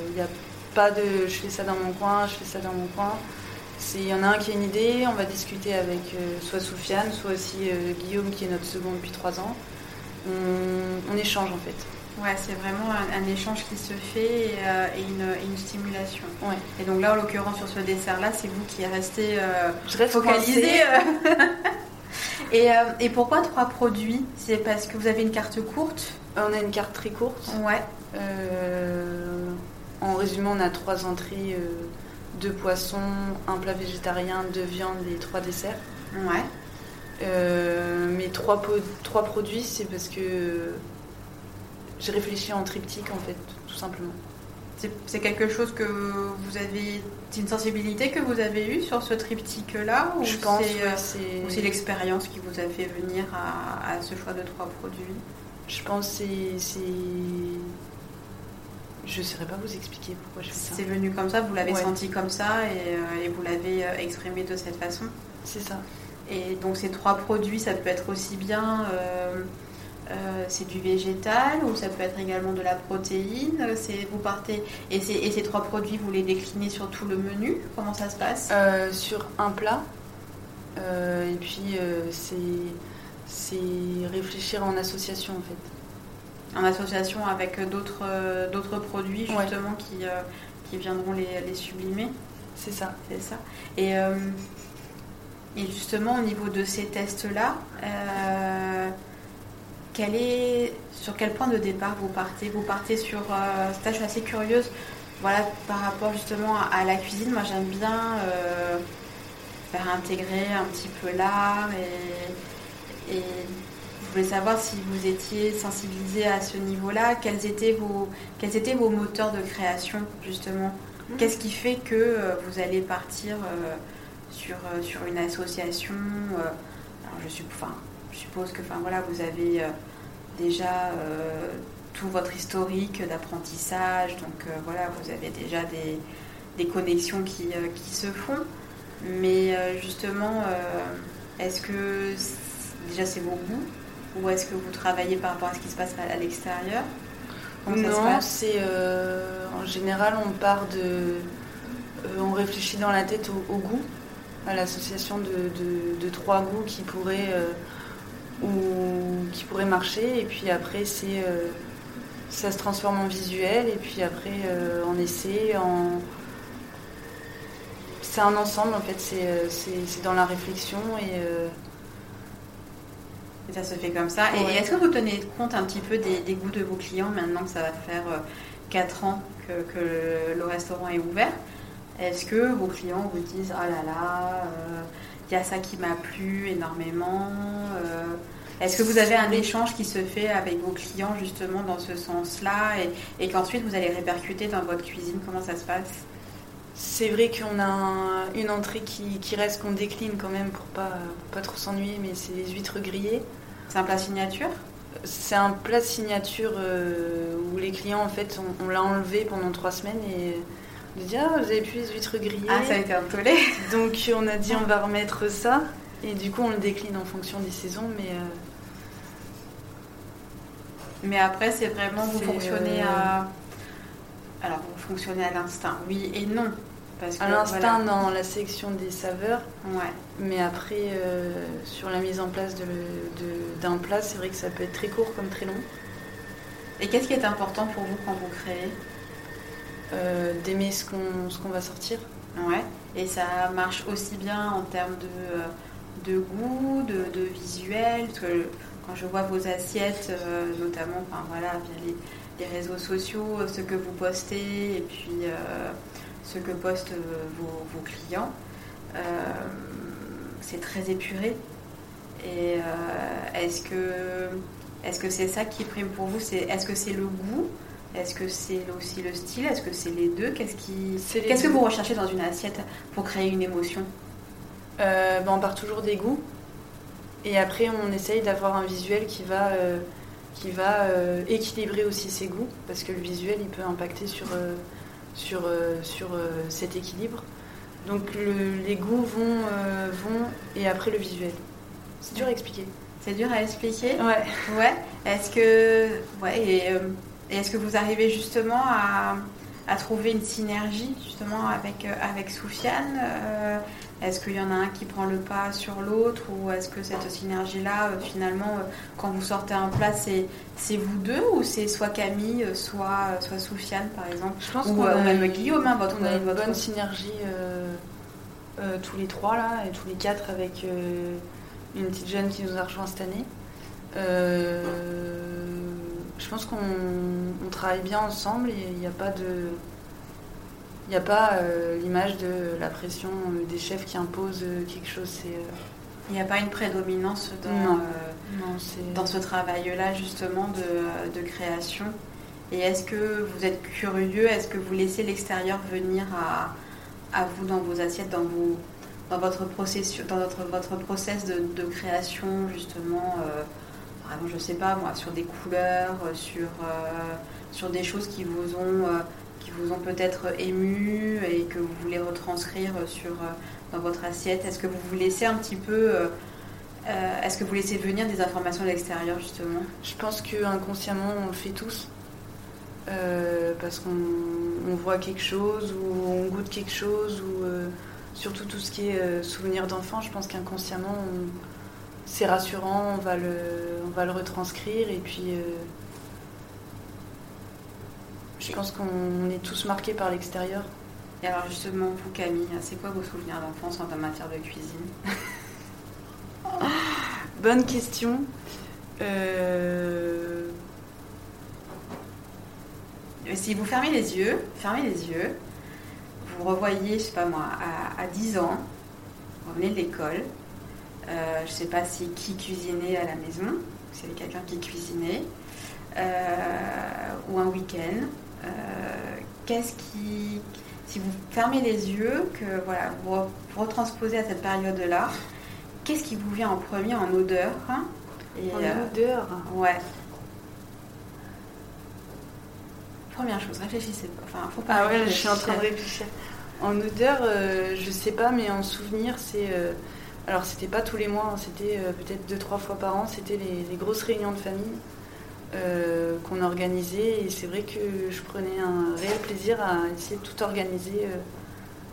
il n'y a pas de, je fais ça dans mon coin, je fais ça dans mon coin. Il y en a un qui a une idée, on va discuter avec euh, soit Soufiane, soit aussi euh, Guillaume qui est notre second depuis trois ans. On, on échange en fait. Ouais, c'est vraiment un, un échange qui se fait et, euh, et une, et une stimulation. Ouais. Et donc là, en l'occurrence, sur ce dessert-là, c'est vous qui restez euh, Je reste focalisé. [laughs] et, euh, et pourquoi trois produits? C'est parce que vous avez une carte courte? On a une carte très courte. Ouais. Euh, en résumé, on a trois entrées, deux poissons, un plat végétarien, deux viandes et trois desserts. Ouais. Euh, mais trois, po- trois produits, c'est parce que j'ai réfléchi en triptyque en fait, tout simplement. C'est quelque chose que vous avez. C'est une sensibilité que vous avez eue sur ce triptyque-là ou Je pense c'est, ouais, euh, c'est. ou c'est l'expérience qui vous a fait venir à, à ce choix de trois produits? Je pense que c'est. Je ne saurais pas vous expliquer pourquoi je fais ça. C'est venu comme ça, vous l'avez Ouais. senti comme ça et, euh, et vous l'avez euh, exprimé de cette façon? C'est ça. Et donc ces trois produits, ça peut être aussi bien euh, euh, c'est du végétal ou ça peut être également de la protéine. Euh, C'est vous partez et, ces- et ces trois produits, vous les déclinez sur tout le menu. Comment ça se passe? Euh, sur un plat. Euh, et puis c'est c'est réfléchir en association en fait. En association avec d'autres d'autres produits Ouais. justement qui qui viendront les, les sublimer. C'est ça. C'est ça. Et, et justement, au niveau de ces tests-là, euh, quel est, sur quel point de départ vous partez? Vous partez sur... Euh, ça, je suis assez curieuse. Voilà, par rapport justement à, à la cuisine, moi j'aime bien euh, faire intégrer un petit peu l'art et, et je voulais savoir si vous étiez sensibilisé à ce niveau-là, quels étaient vos, quels étaient vos moteurs de création justement? Qu'est-ce qui fait que euh, vous allez partir euh, sur, sur une association. alors je, je suppose que enfin, voilà, vous avez déjà tout votre historique d'apprentissage, donc voilà, vous avez déjà des, des connexions qui, qui, se font. Mais justement, est-ce que déjà c'est vos goûts ou est-ce que vous travaillez par rapport à ce qui se passe à l'extérieur? Non, c'est euh, en général on part de, euh, on réfléchit dans la tête au, goût, à l'association de, trois goûts qui pourraient euh, ou qui pourraient marcher et puis après c'est ça se transforme en visuel et puis après en essai, en c'est un ensemble en fait, c'est dans la réflexion et ça se fait comme ça. Et, est-ce que vous tenez compte un petit peu des, goûts de vos clients maintenant que ça va faire 4 euh, ans que, le, restaurant est ouvert? Est-ce que vos clients vous disent Oh là là, il y a ça qui m'a plu énormément euh, Est-ce que vous avez un échange qui se fait avec vos clients justement dans ce sens-là et, qu'ensuite vous allez répercuter dans votre cuisine? Comment ça se passe? C'est vrai qu'on a une entrée qui, reste, qu'on décline quand même pour pas, pas trop s'ennuyer, mais c'est les huîtres grillées. C'est un plat signature? C'est un plat signature euh, où les clients, en fait, on, l'a enlevé pendant trois semaines et on dit Ah, vous avez plus les huîtres grillées. Ah, ça a été un tollé. Donc on a dit On va remettre ça. Et du coup, on le décline en fonction des saisons, mais. Euh, mais après, c'est vraiment vous fonctionnez euh, à. Alors, vous fonctionnez à l'instinct, oui et non. Parce à l'instinct dans la sélection des saveurs. Ouais. Mais après, euh, sur la mise en place d'un plat, c'est vrai que ça peut être très court comme très long. Et qu'est-ce qui est important pour vous quand vous créez? Euh, D'aimer ce qu'on va sortir. Ouais. Et ça marche aussi bien en termes de, euh, de goût, de, visuel. Parce que quand je vois vos assiettes, notamment enfin, voilà, via les, les, réseaux sociaux, ce que vous postez, et puis ce que postent euh, vos, clients. Euh, c'est très épuré. Et euh, est-ce que est-ce que c'est ça qui prime pour vous? C'est est-ce que c'est le goût Est-ce que c'est aussi le style? Est-ce que c'est les deux? Qu'est-ce qui qu'est-ce que vous recherchez dans une assiette pour créer une émotion? Ben, on part toujours des goûts et après on essaye d'avoir un visuel qui va qui va équilibrer aussi ses goûts parce que le visuel il peut impacter sur sur, euh, sur euh, cet équilibre. Donc les goûts vont, euh, vont et après le visuel. C'est dur à expliquer. C'est dur à expliquer? Ouais. Ouais. Est-ce que, ouais, et, est-ce que vous arrivez justement à, à, trouver une synergie justement avec, avec Soufiane est-ce qu'il y en a un qui prend le pas sur l'autre ou est-ce que cette synergie-là, euh, finalement, euh, quand vous sortez un plat, c'est, vous deux ou c'est soit Camille, euh, soit, soit Soufiane, par exemple Je pense qu'on a même Guillaume, hein, votre, on a une bonne synergie tous les trois là et tous les quatre avec une petite jeune qui nous a rejoint cette année. Je pense qu'on travaille bien ensemble et il n'y a pas de il n'y a pas euh, l'image de la pression euh, des chefs qui imposent euh, quelque chose. Il n'y a pas une prédominance dans, dans ce travail-là justement de, création? Et est-ce que vous êtes curieux? Est-ce que vous laissez l'extérieur venir à, vous dans vos assiettes, dans, vos, dans votre processus, dans votre, votre process de, création justement vraiment, je sais pas moi, sur des couleurs, sur, sur des choses qui vous ont vous ont peut-être ému et que vous voulez retranscrire sur, euh, dans votre assiette Est-ce que vous vous laissez un petit peu... Euh, euh, est-ce que vous laissez venir des informations de l'extérieur justement? Je pense qu'inconsciemment on le fait tous. parce qu'on voit quelque chose ou on goûte quelque chose ou surtout tout ce qui est souvenir d'enfant, je pense qu'inconsciemment c'est rassurant, on va, le, on va le retranscrire et puis je pense qu'on est tous marqués par l'extérieur. Et alors justement, vous Camille, c'est quoi vos souvenirs d'enfance en matière de cuisine? [laughs] Bonne question. Euh, si vous fermez les yeux, fermez les yeux, vous revoyez, je sais pas moi, à, 10 ans, vous revenez de l'école, euh, je sais pas si qui cuisinait à la maison, s'il y avait quelqu'un qui cuisinait, euh, ou un week-end, euh, qu'est-ce qui, si vous fermez les yeux, que voilà, vous retransposez à cette période-là, qu'est-ce qui vous vient en premier en odeur hein En odeur Ouais. Première chose, réfléchissez pas. Enfin, faut pas. Ah ouais, je suis en train de réfléchir. En odeur, euh, je sais pas, mais en souvenir, c'est. Euh, alors, c'était pas tous les mois, hein, c'était euh, peut-être deux, trois fois par an. C'était les, grosses réunions de famille qu'on organisait. Et c'est vrai que je prenais un réel plaisir à essayer de tout organiser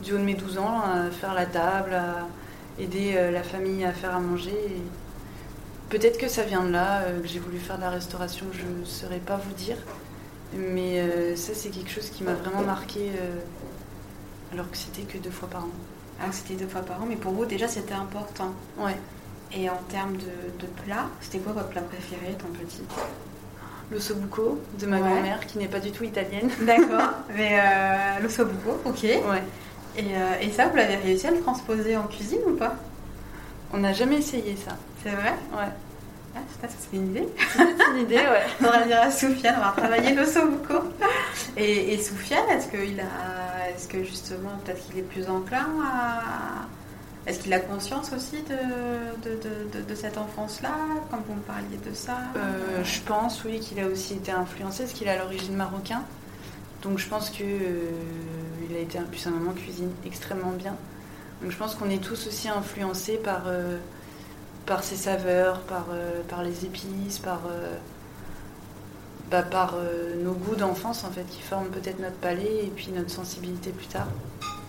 du haut de mes 12 ans, à faire la table, à aider la famille à faire à manger. Peut-être que ça vient de là, que j'ai voulu faire de la restauration, je ne saurais pas vous dire. Mais ça, c'est quelque chose qui m'a vraiment marqué alors que c'était que deux fois par an. Ah, c'était deux fois par an, mais pour vous déjà c'était important. Ouais. Et en termes de, de plat, c'était quoi votre plat préféré, ton petit? Le sobuco de ma grand-mère, qui n'est pas du tout italienne. [laughs] D'accord, [laughs] mais euh, le sobuco, ok. Ouais. Et, euh, et ça, vous l'avez réussi à le transposer en cuisine ou pas? On n'a jamais essayé ça. C'est vrai? Ouais. Ah, ça, c'est une idée. C'est une idée, ouais. [laughs] on va dire à Soufiane, on va travailler le sobuco. Et, et Soufiane, est-ce qu'il a est-ce que justement, peut-être qu'il est plus enclin à. Est-ce qu'il a conscience aussi de, de, cette enfance-là, quand vous me parliez de ça? Euh, Je pense, oui, qu'il a aussi été influencé, parce qu'il a l'origine marocain. Donc je pense qu'il euh, a été, plus un moment cuisine extrêmement bien. Donc je pense qu'on est tous aussi influencés par, euh, par ses saveurs, par, par les épices, par bah, par euh, nos goûts d'enfance en fait, qui forment peut-être notre palais et puis notre sensibilité plus tard.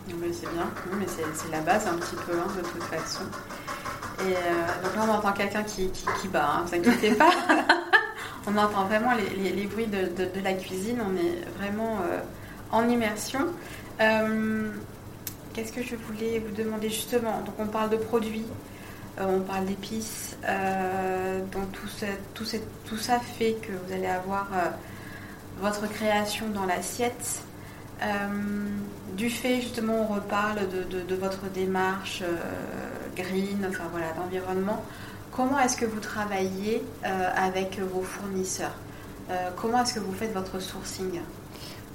mais c'est bien, mais c'est la base un petit peu hein, de toute façon. Et euh, donc là on entend quelqu'un qui, qui, bat, hein, ne vous inquiétez pas. [laughs] on entend vraiment les, bruits de, la cuisine, on est vraiment euh, en immersion. Qu'est-ce que je voulais vous demander justement? Donc on parle de produits, euh, on parle d'épices. Euh, donc tout ça, tout, ça, fait que vous allez avoir euh, votre création dans l'assiette. du fait, justement, on reparle de, votre démarche green, enfin voilà, d'environnement. Comment est-ce que vous travaillez avec vos fournisseurs? Comment est-ce que vous faites votre sourcing?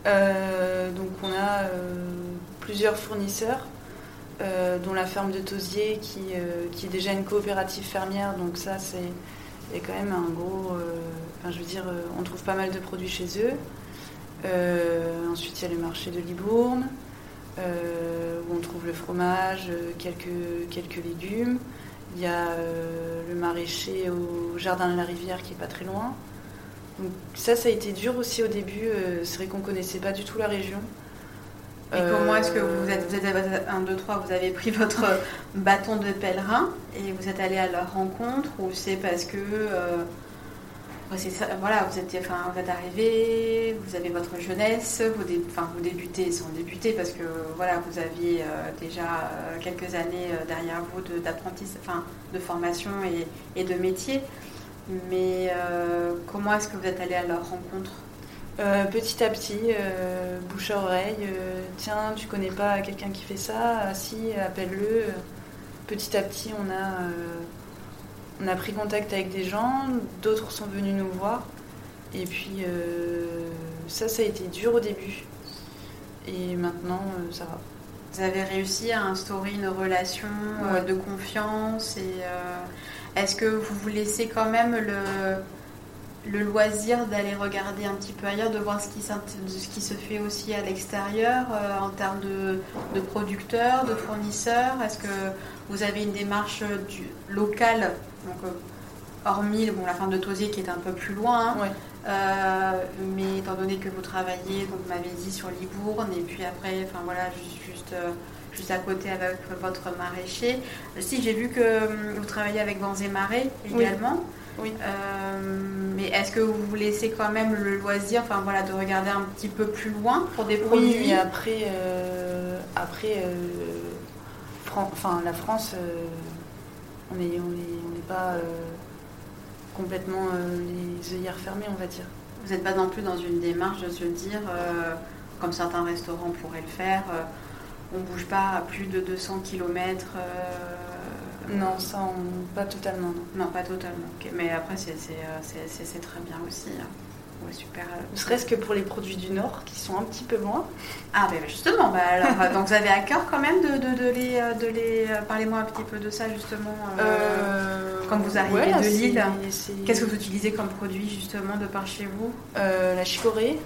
Donc on a plusieurs fournisseurs. Euh, dont la ferme de Tosier euh, qui, est déjà une coopérative fermière. Donc ça, c'est quand même un gros... Euh, enfin, je veux dire, on trouve pas mal de produits chez eux. ensuite, il y a le marché de Libourne, où on trouve le fromage, quelques, quelques légumes. Il y a le maraîcher au jardin de la rivière qui est pas très loin. Donc ça, ça a été dur aussi au début. c'est vrai qu'on connaissait pas du tout la région. Et comment est-ce que vous êtes, vous êtes 1, 2, 3, vous avez pris votre [laughs] bâton de pèlerin et vous êtes allé à leur rencontre ou c'est parce que euh, voilà, vous êtes, enfin, vous êtes arrivé, vous avez votre jeunesse, vous, enfin, vous débutez sans débuter parce que voilà, vous aviez euh, déjà euh, quelques années derrière vous d'apprentissage, enfin, de formation et, et de métier. Mais comment est-ce que vous êtes allé à leur rencontre? Euh, petit à petit, euh, bouche à oreille, euh, tiens, tu connais pas quelqu'un qui fait ça ah, Si, appelle-le. Petit à petit, on a, on a pris contact avec des gens, d'autres sont venus nous voir. Et puis, ça, ça a été dur au début. Et maintenant, ça va. Vous avez réussi à instaurer une relation de confiance et est-ce que vous vous laissez quand même le le loisir d'aller regarder un petit peu ailleurs, de voir ce qui, ce qui se fait aussi à l'extérieur euh, en termes de, producteurs, de fournisseurs Est-ce que vous avez une démarche du, locale, donc, euh, hormis bon, la ferme de Tosier qui est un peu plus loin, hein, euh, mais étant donné que vous travaillez, vous m'avez dit sur Libourne, et puis après, enfin voilà, juste, juste, à côté avec votre maraîcher. Si j'ai vu que vous travaillez avec Vents et Marais également. Oui. Euh, mais est-ce que vous vous laissez quand même le loisir, enfin voilà, de regarder un petit peu plus loin pour des produits Oui, après, euh, après, euh, enfin la France, on n'est on est, on pas complètement les œillères fermées, on va dire. Vous n'êtes pas non plus dans une démarche de se dire, comme certains restaurants pourraient le faire, on ne bouge pas à plus de 200 km non, ça, pas totalement. Non, pas totalement. Mais après, c'est très bien aussi. Hein. Ouais, super. Ne serait-ce que pour les produits du Nord qui sont un petit peu loin. Ah, ben justement, bah, alors, donc vous avez à cœur quand même de, de, de les. De les Parlez-moi un petit peu de ça justement. Euh, quand vous arrivez ouais, de Lille, Qu'est-ce que vous utilisez comme produit justement de par chez vous? Euh, La chicorée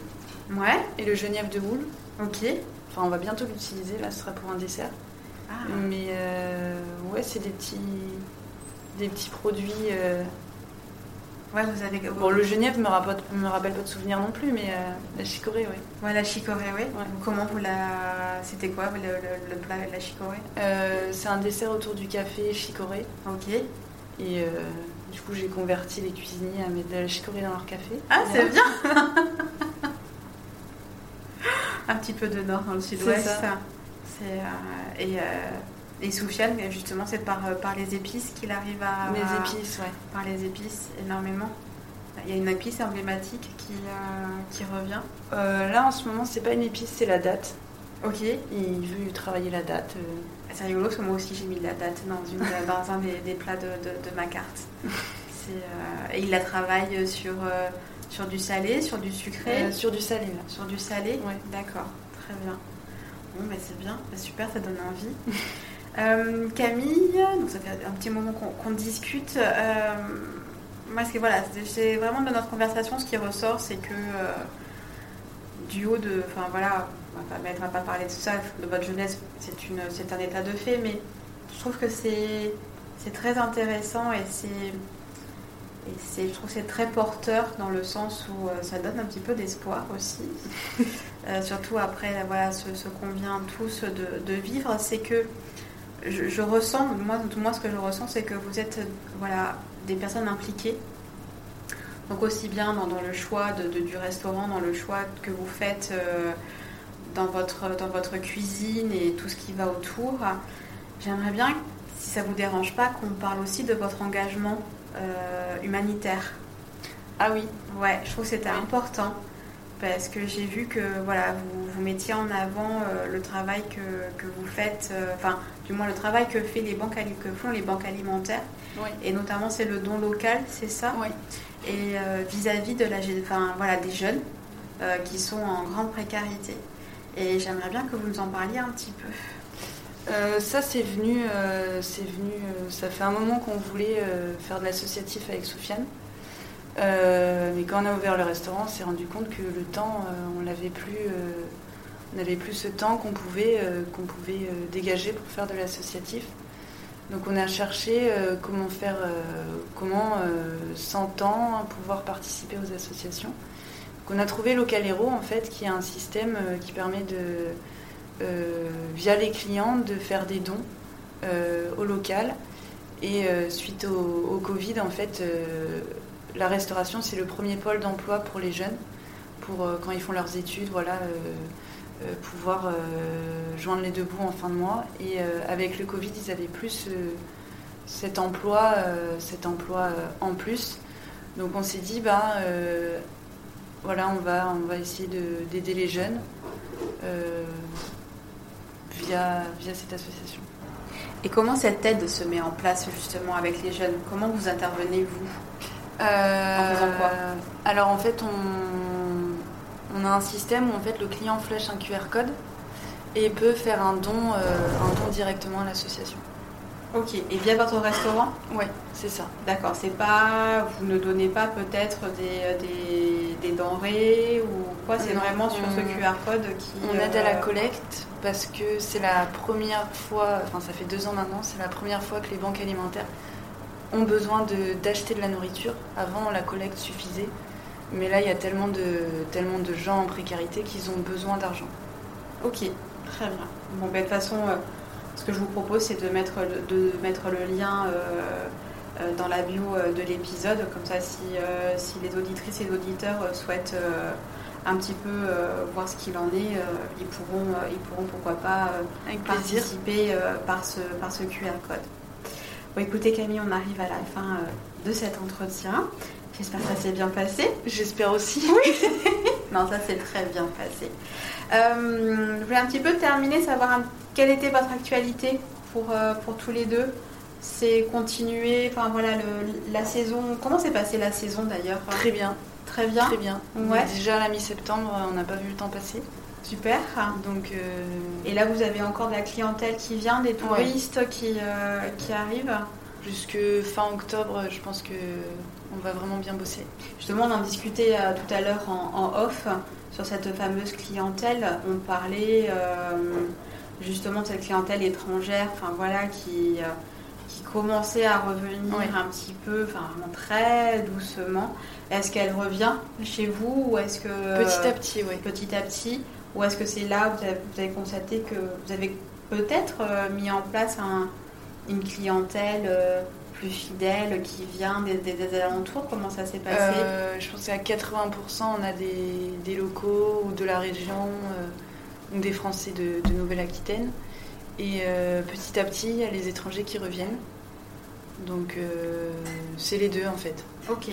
Ouais, et le genièvre de boule. ok. Enfin, on va bientôt l'utiliser, là ce sera pour un dessert. Ah, Mais euh, ouais, c'est des petits, des petits produits. euh, ouais, vous avez. Bon, le genièvre me rappelle, me rappelle pas de souvenirs non plus, mais euh, la chicorée, oui. Ouais, la chicorée, oui. Ouais. Comment vous la. C'était quoi le, le- le plat de la chicorée? C'est un dessert autour du café chicorée. Ok. Et du coup, j'ai converti les cuisiniers à mettre de la chicorée dans leur café. Ah, c'est bien [laughs] Un petit peu de nord dans le sud-ouest. C'est euh, et, euh, et Soufiane, justement, c'est par, euh, par les épices qu'il arrive à. Les épices, ouais. Par les épices, énormément. Il y a une épice emblématique qui, qui revient. Là, en ce moment, c'est pas une épice, c'est la date. Ok. Il veut travailler la date. C'est rigolo parce que moi aussi j'ai mis de la date dans, une, [laughs] dans un des, des plats de, de- de ma carte. [laughs] Euh, et il la travaille sur, euh, sur du salé, sur du sucré. Euh, sur du salé, là. Sur du salé Ouais. D'accord, très bien. Bon, bah, c'est bien, super, ça donne envie. [laughs] Euh, Camille, donc ça fait un petit moment qu'on discute. Euh, moi, ce que, voilà, c'est- c'est vraiment de notre conversation, ce qui ressort, c'est que euh, du haut de. Enfin voilà, on va pas, on va pas parler de ça, de votre jeunesse, c'est une- c'est un état de fait, mais je trouve que c'est c'est très intéressant et c'est. Et je trouve que c'est très porteur dans le sens où euh, ça donne un petit peu d'espoir aussi. [laughs] Euh, surtout après voilà, ce, qu'on vient tous de, vivre, c'est que je, ressens, moi, moi ce que je ressens, c'est que vous êtes voilà, des personnes impliquées. Donc aussi bien dans, le choix du restaurant, dans le choix que vous faites euh, dans, votre, dans votre cuisine et tout ce qui va autour. J'aimerais bien, si ça vous dérange pas, qu'on parle aussi de votre engagement humanitaire. Ah oui, Ouais, je trouve que c'était Oui. important parce que j'ai vu que voilà, vous, vous mettiez en avant euh, le travail que, que vous faites, euh, enfin, du moins le travail que, fait les banques, que font les banques alimentaires, oui. et notamment c'est le don local, c'est ça? Oui. Et euh, vis-à-vis de la, enfin, voilà, des jeunes euh, qui sont en grande précarité. Et j'aimerais bien que vous nous en parliez un petit peu. Euh, ça, c'est venu, euh, euh, ça fait un moment qu'on voulait faire de l'associatif avec Soufiane. Mais quand on a ouvert le restaurant, on s'est rendu compte que le temps, on l'avait plus, n'avait plus ce temps qu'on pouvait, qu'on pouvait dégager pour faire de l'associatif. Donc on a cherché comment faire, comment sans temps pouvoir participer aux associations. On a trouvé Localero en fait, qui est un système qui permet de via les clients de faire des dons euh, au local. Et euh, suite au, Covid, en fait, euh, la restauration, c'est le premier pôle d'emploi pour les jeunes, pour euh, quand ils font leurs études, voilà, euh, euh, pouvoir euh, joindre les deux bouts en fin de mois. Et euh, avec le Covid, ils avaient plus euh, cet emploi, euh, cet emploi euh, en plus. Donc on s'est dit, bah, euh, voilà, on va, on va essayer de- d'aider les jeunes euh, via, via cette association. Et comment cette aide se met en place justement avec les jeunes? Comment vous intervenez, vous? Euh, En faisant quoi? Alors en fait, on, on a un système où en fait le client flèche un QR code et peut faire un don, euh, un don directement à l'association. Ok, et via votre restaurant? Oui, c'est ça. D'accord, c'est pas. Vous ne donnez pas peut-être des, des, des denrées ou quoi, c'est vraiment sur ce on- QR code qui. On aide à la euh, collecte parce que c'est la première fois, enfin ça fait deux ans maintenant, c'est la première fois que les banques alimentaires ont besoin de- d'acheter de, la nourriture. Avant, la collecte suffisait. Mais là, il y a tellement de, tellement de gens en précarité qu'ils ont besoin d'argent. Ok, très bien. Bon, ben, de toute façon, euh, ce que je vous propose, c'est de mettre le, de mettre le lien euh, dans la bio euh, de l'épisode. Comme ça, si, euh, si les auditrices et les auditeurs euh, souhaitent euh, un petit peu euh, voir ce qu'il en est, euh, ils, pourront, euh, ils pourront, pourquoi pas, euh, participer euh, par, ce, par ce QR code. Bon, écoutez, Camille, on arrive à la fin euh, de cet entretien. J'espère que ça s'est bien passé. J'espère aussi. [laughs] Non, ça s'est très bien passé. Euh, je voulais un petit peu terminer, savoir un- quelle était votre actualité pour, euh, pour tous les deux? C'est continuer, enfin voilà, le- la saison. Comment s'est passée la saison d'ailleurs Très bien. très bien? Très bien. Ouais. Déjà à la mi-septembre, on n'a pas vu le temps passer. Super. Donc, euh, Et là, vous avez encore de la clientèle qui vient, des touristes qui, euh, qui arrivent? Jusque fin octobre, je pense que on va vraiment bien bosser. Justement, on en discutait euh, tout à l'heure en, en off sur cette fameuse clientèle. On parlait euh, justement de cette clientèle étrangère, enfin voilà, qui, euh, qui commençait à revenir un petit peu, enfin vraiment très doucement. Est-ce qu'elle revient chez vous ou est-ce que Petit à petit, oui. petit à petit ou est-ce que c'est là où vous avez, vous avez constaté que vous avez peut-être euh, mis en place un- une clientèle euh, plus fidèle qui vient des, des- des alentours? Comment ça s'est passé? Euh, je pense qu'à 80%, on a des, des locaux ou de la région, euh, ou des Français de, de Nouvelle-Aquitaine. Et euh, petit à petit, il y a les étrangers qui reviennent. Donc, euh, c'est les deux en fait. Ok.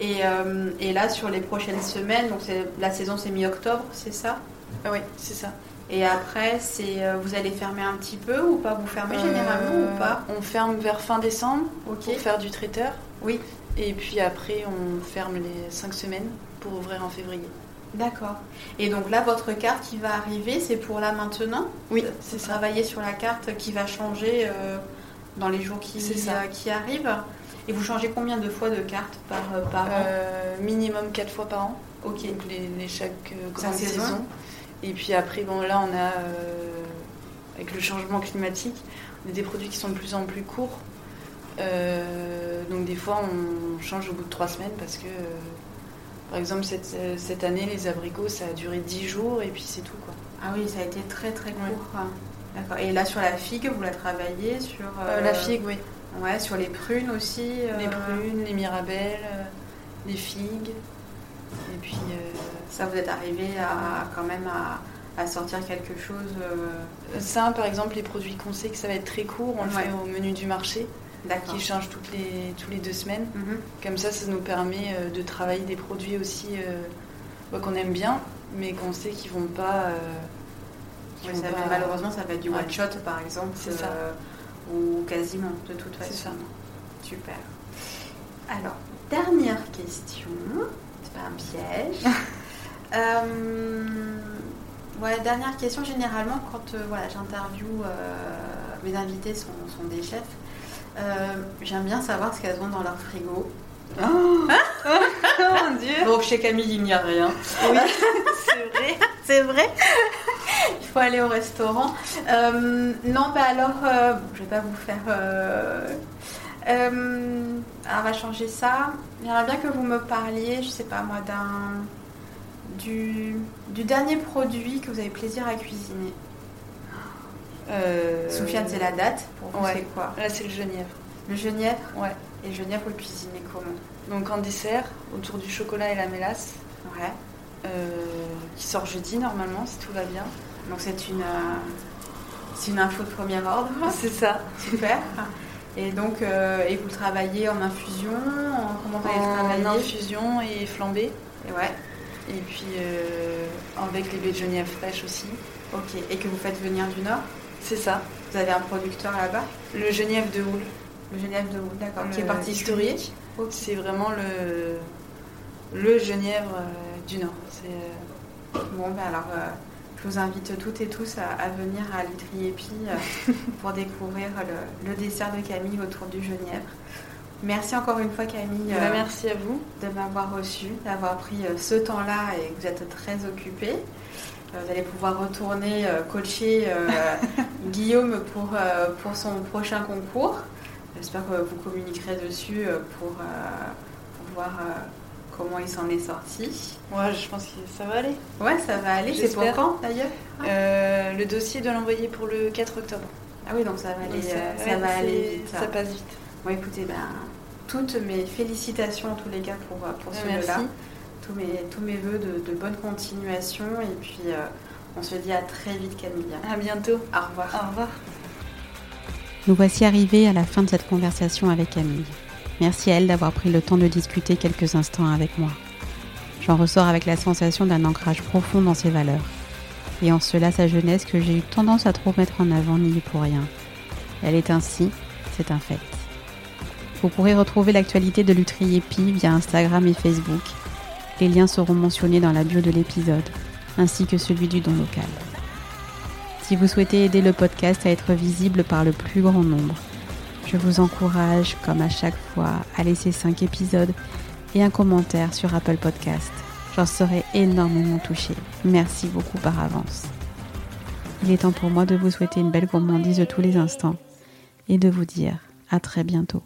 Et, euh, et là, sur les prochaines semaines, donc la saison c'est mi-octobre, c'est ça? Ah oui, c'est ça. Et après, c'est vous allez fermer un petit peu ou pas? Vous fermez généralement ou pas? On ferme vers fin décembre pour faire du traiteur. Oui. Et puis après, on ferme les 5 semaines pour ouvrir en février. D'accord. Et donc là, votre carte qui va arriver, c'est pour là maintenant Oui, C'est travailler sur la carte qui va changer euh, dans les jours qui, euh, arrivent. Et vous changez combien de fois de carte par, euh, an Euh, minimum 4 fois par an. Ok. Donc les, les chaque grande saison. saison. Et puis après, bon là on a, avec le changement climatique, on a des produits qui sont de plus en plus courts. Donc des fois on change au bout de 3 semaines parce que, par exemple cette, euh, cette année les abricots ça a duré 10 jours et puis c'est tout quoi. Ah oui, ça a été très très court. Ouais. D'accord. Et là, sur la figue, vous la travaillez sur Euh, la figue, oui. Ouais, sur les prunes aussi. euh, Les prunes, les mirabelles, euh, les figues. Et puis euh, Ça, vous êtes arrivé à quand même à, à sortir quelque chose. euh, ça par exemple les produits qu'on sait que ça va être très court, on le Ouais. fait au menu du marché. Qui change toutes les, tous les deux semaines. Mhm. Comme ça, ça nous permet euh, de travailler des produits aussi euh, bah, qu'on aime bien, mais qu'on sait qu'ils vont pas. euh, Ouais, vont ça va- pas- malheureusement, ça va être du one shot par exemple. Ça. euh, ou quasiment, de toute C'est façon. ça. Super. Alors, dernière question. C'est pas un piège. [laughs] Ouais, dernière question. Généralement, quand voilà, j'interviewe mes invités sont, sont des chefs, euh, j'aime bien savoir ce qu'elles ont dans leur frigo. Oh [laughs] mon dieu Donc chez Camille, il n'y a rien. Oui, [laughs] c'est vrai. C'est vrai Il faut aller au restaurant. Euh, non, bah alors, euh, je vais pas vous faire. euh, alors, on va changer ça. J'aimerais bien que vous me parliez, je sais pas moi, d'un. Du, du dernier produit que vous avez plaisir à cuisiner. Euh, Soufiane, c'est la date. Pour vous, ouais. c'est quoi Là, c'est le genièvre. Le genièvre Ouais. Et le genièvre, vous le cuisinez comment Donc en dessert, autour du chocolat et la mélasse, Ouais. euh, qui sort jeudi normalement, si tout va bien. Donc, c'est une. euh, c'est une info de premier ordre. [laughs] C'est ça. Super. Et donc, euh, et vous le travaillez en infusion en, Comment vous allez le En travailler infusion et flambé. Et ouais, Et puis euh, avec les baies de genièvre fraîches aussi. ok. Et que vous faites venir du Nord C'est ça. Vous avez un producteur là-bas Le genièvre de houle. Le Genève de Wood, d'accord. Qui est particulier historique. C'est vraiment le, le genièvre euh, du Nord. Euh, Bon, ben alors, euh, je vous invite toutes et tous à, à venir à Litry-Épi euh, [laughs] pour découvrir le, le dessert de Camille autour du Genièvre. Merci encore une fois, Camille, bah, merci à vous. de m'avoir reçu, d'avoir pris ce temps-là et que vous êtes très occupée. Euh, Vous allez pouvoir retourner euh, coacher euh, [laughs] Guillaume pour, pour son prochain concours. J'espère que vous communiquerez dessus pour, pour voir comment il s'en est sorti. Ouais, je pense que ça va aller. Ouais, ça va aller. C'est pour quand d'ailleurs? Euh, le dossier doit l'envoyer pour le 4 octobre. Ah oui, donc ça va aller, Donc, ça- euh, ça ouais, va c'est- aller vite. Ça passe vite. Bon, écoutez, ben, toutes mes félicitations en tous les cas pour, pour celui-là. Tous mes, tous mes voeux de, de bonne continuation. Et puis, euh, on se dit à très vite, Camille. À bientôt. Au revoir. Au revoir. Nous voici arrivés à la fin de cette conversation avec Camille. Merci à elle d'avoir pris le temps de discuter quelques instants avec moi. J'en ressors avec la sensation d'un ancrage profond dans ses valeurs. Et en cela sa jeunesse que j'ai eu tendance à trop mettre en avant n'y est pour rien. Elle est ainsi, c'est un fait. Vous pourrez retrouver l'actualité de Lutri Epi via Instagram et Facebook. Les liens seront mentionnés dans la bio de l'épisode, ainsi que celui du don local. Si vous souhaitez aider le podcast à être visible par le plus grand nombre, je vous encourage, comme à chaque fois, à laisser 5 épisodes et un commentaire sur Apple Podcast. J'en serai énormément touchée. Merci beaucoup par avance. Il est temps pour moi de vous souhaiter une belle gourmandise de tous les instants et de vous dire à très bientôt.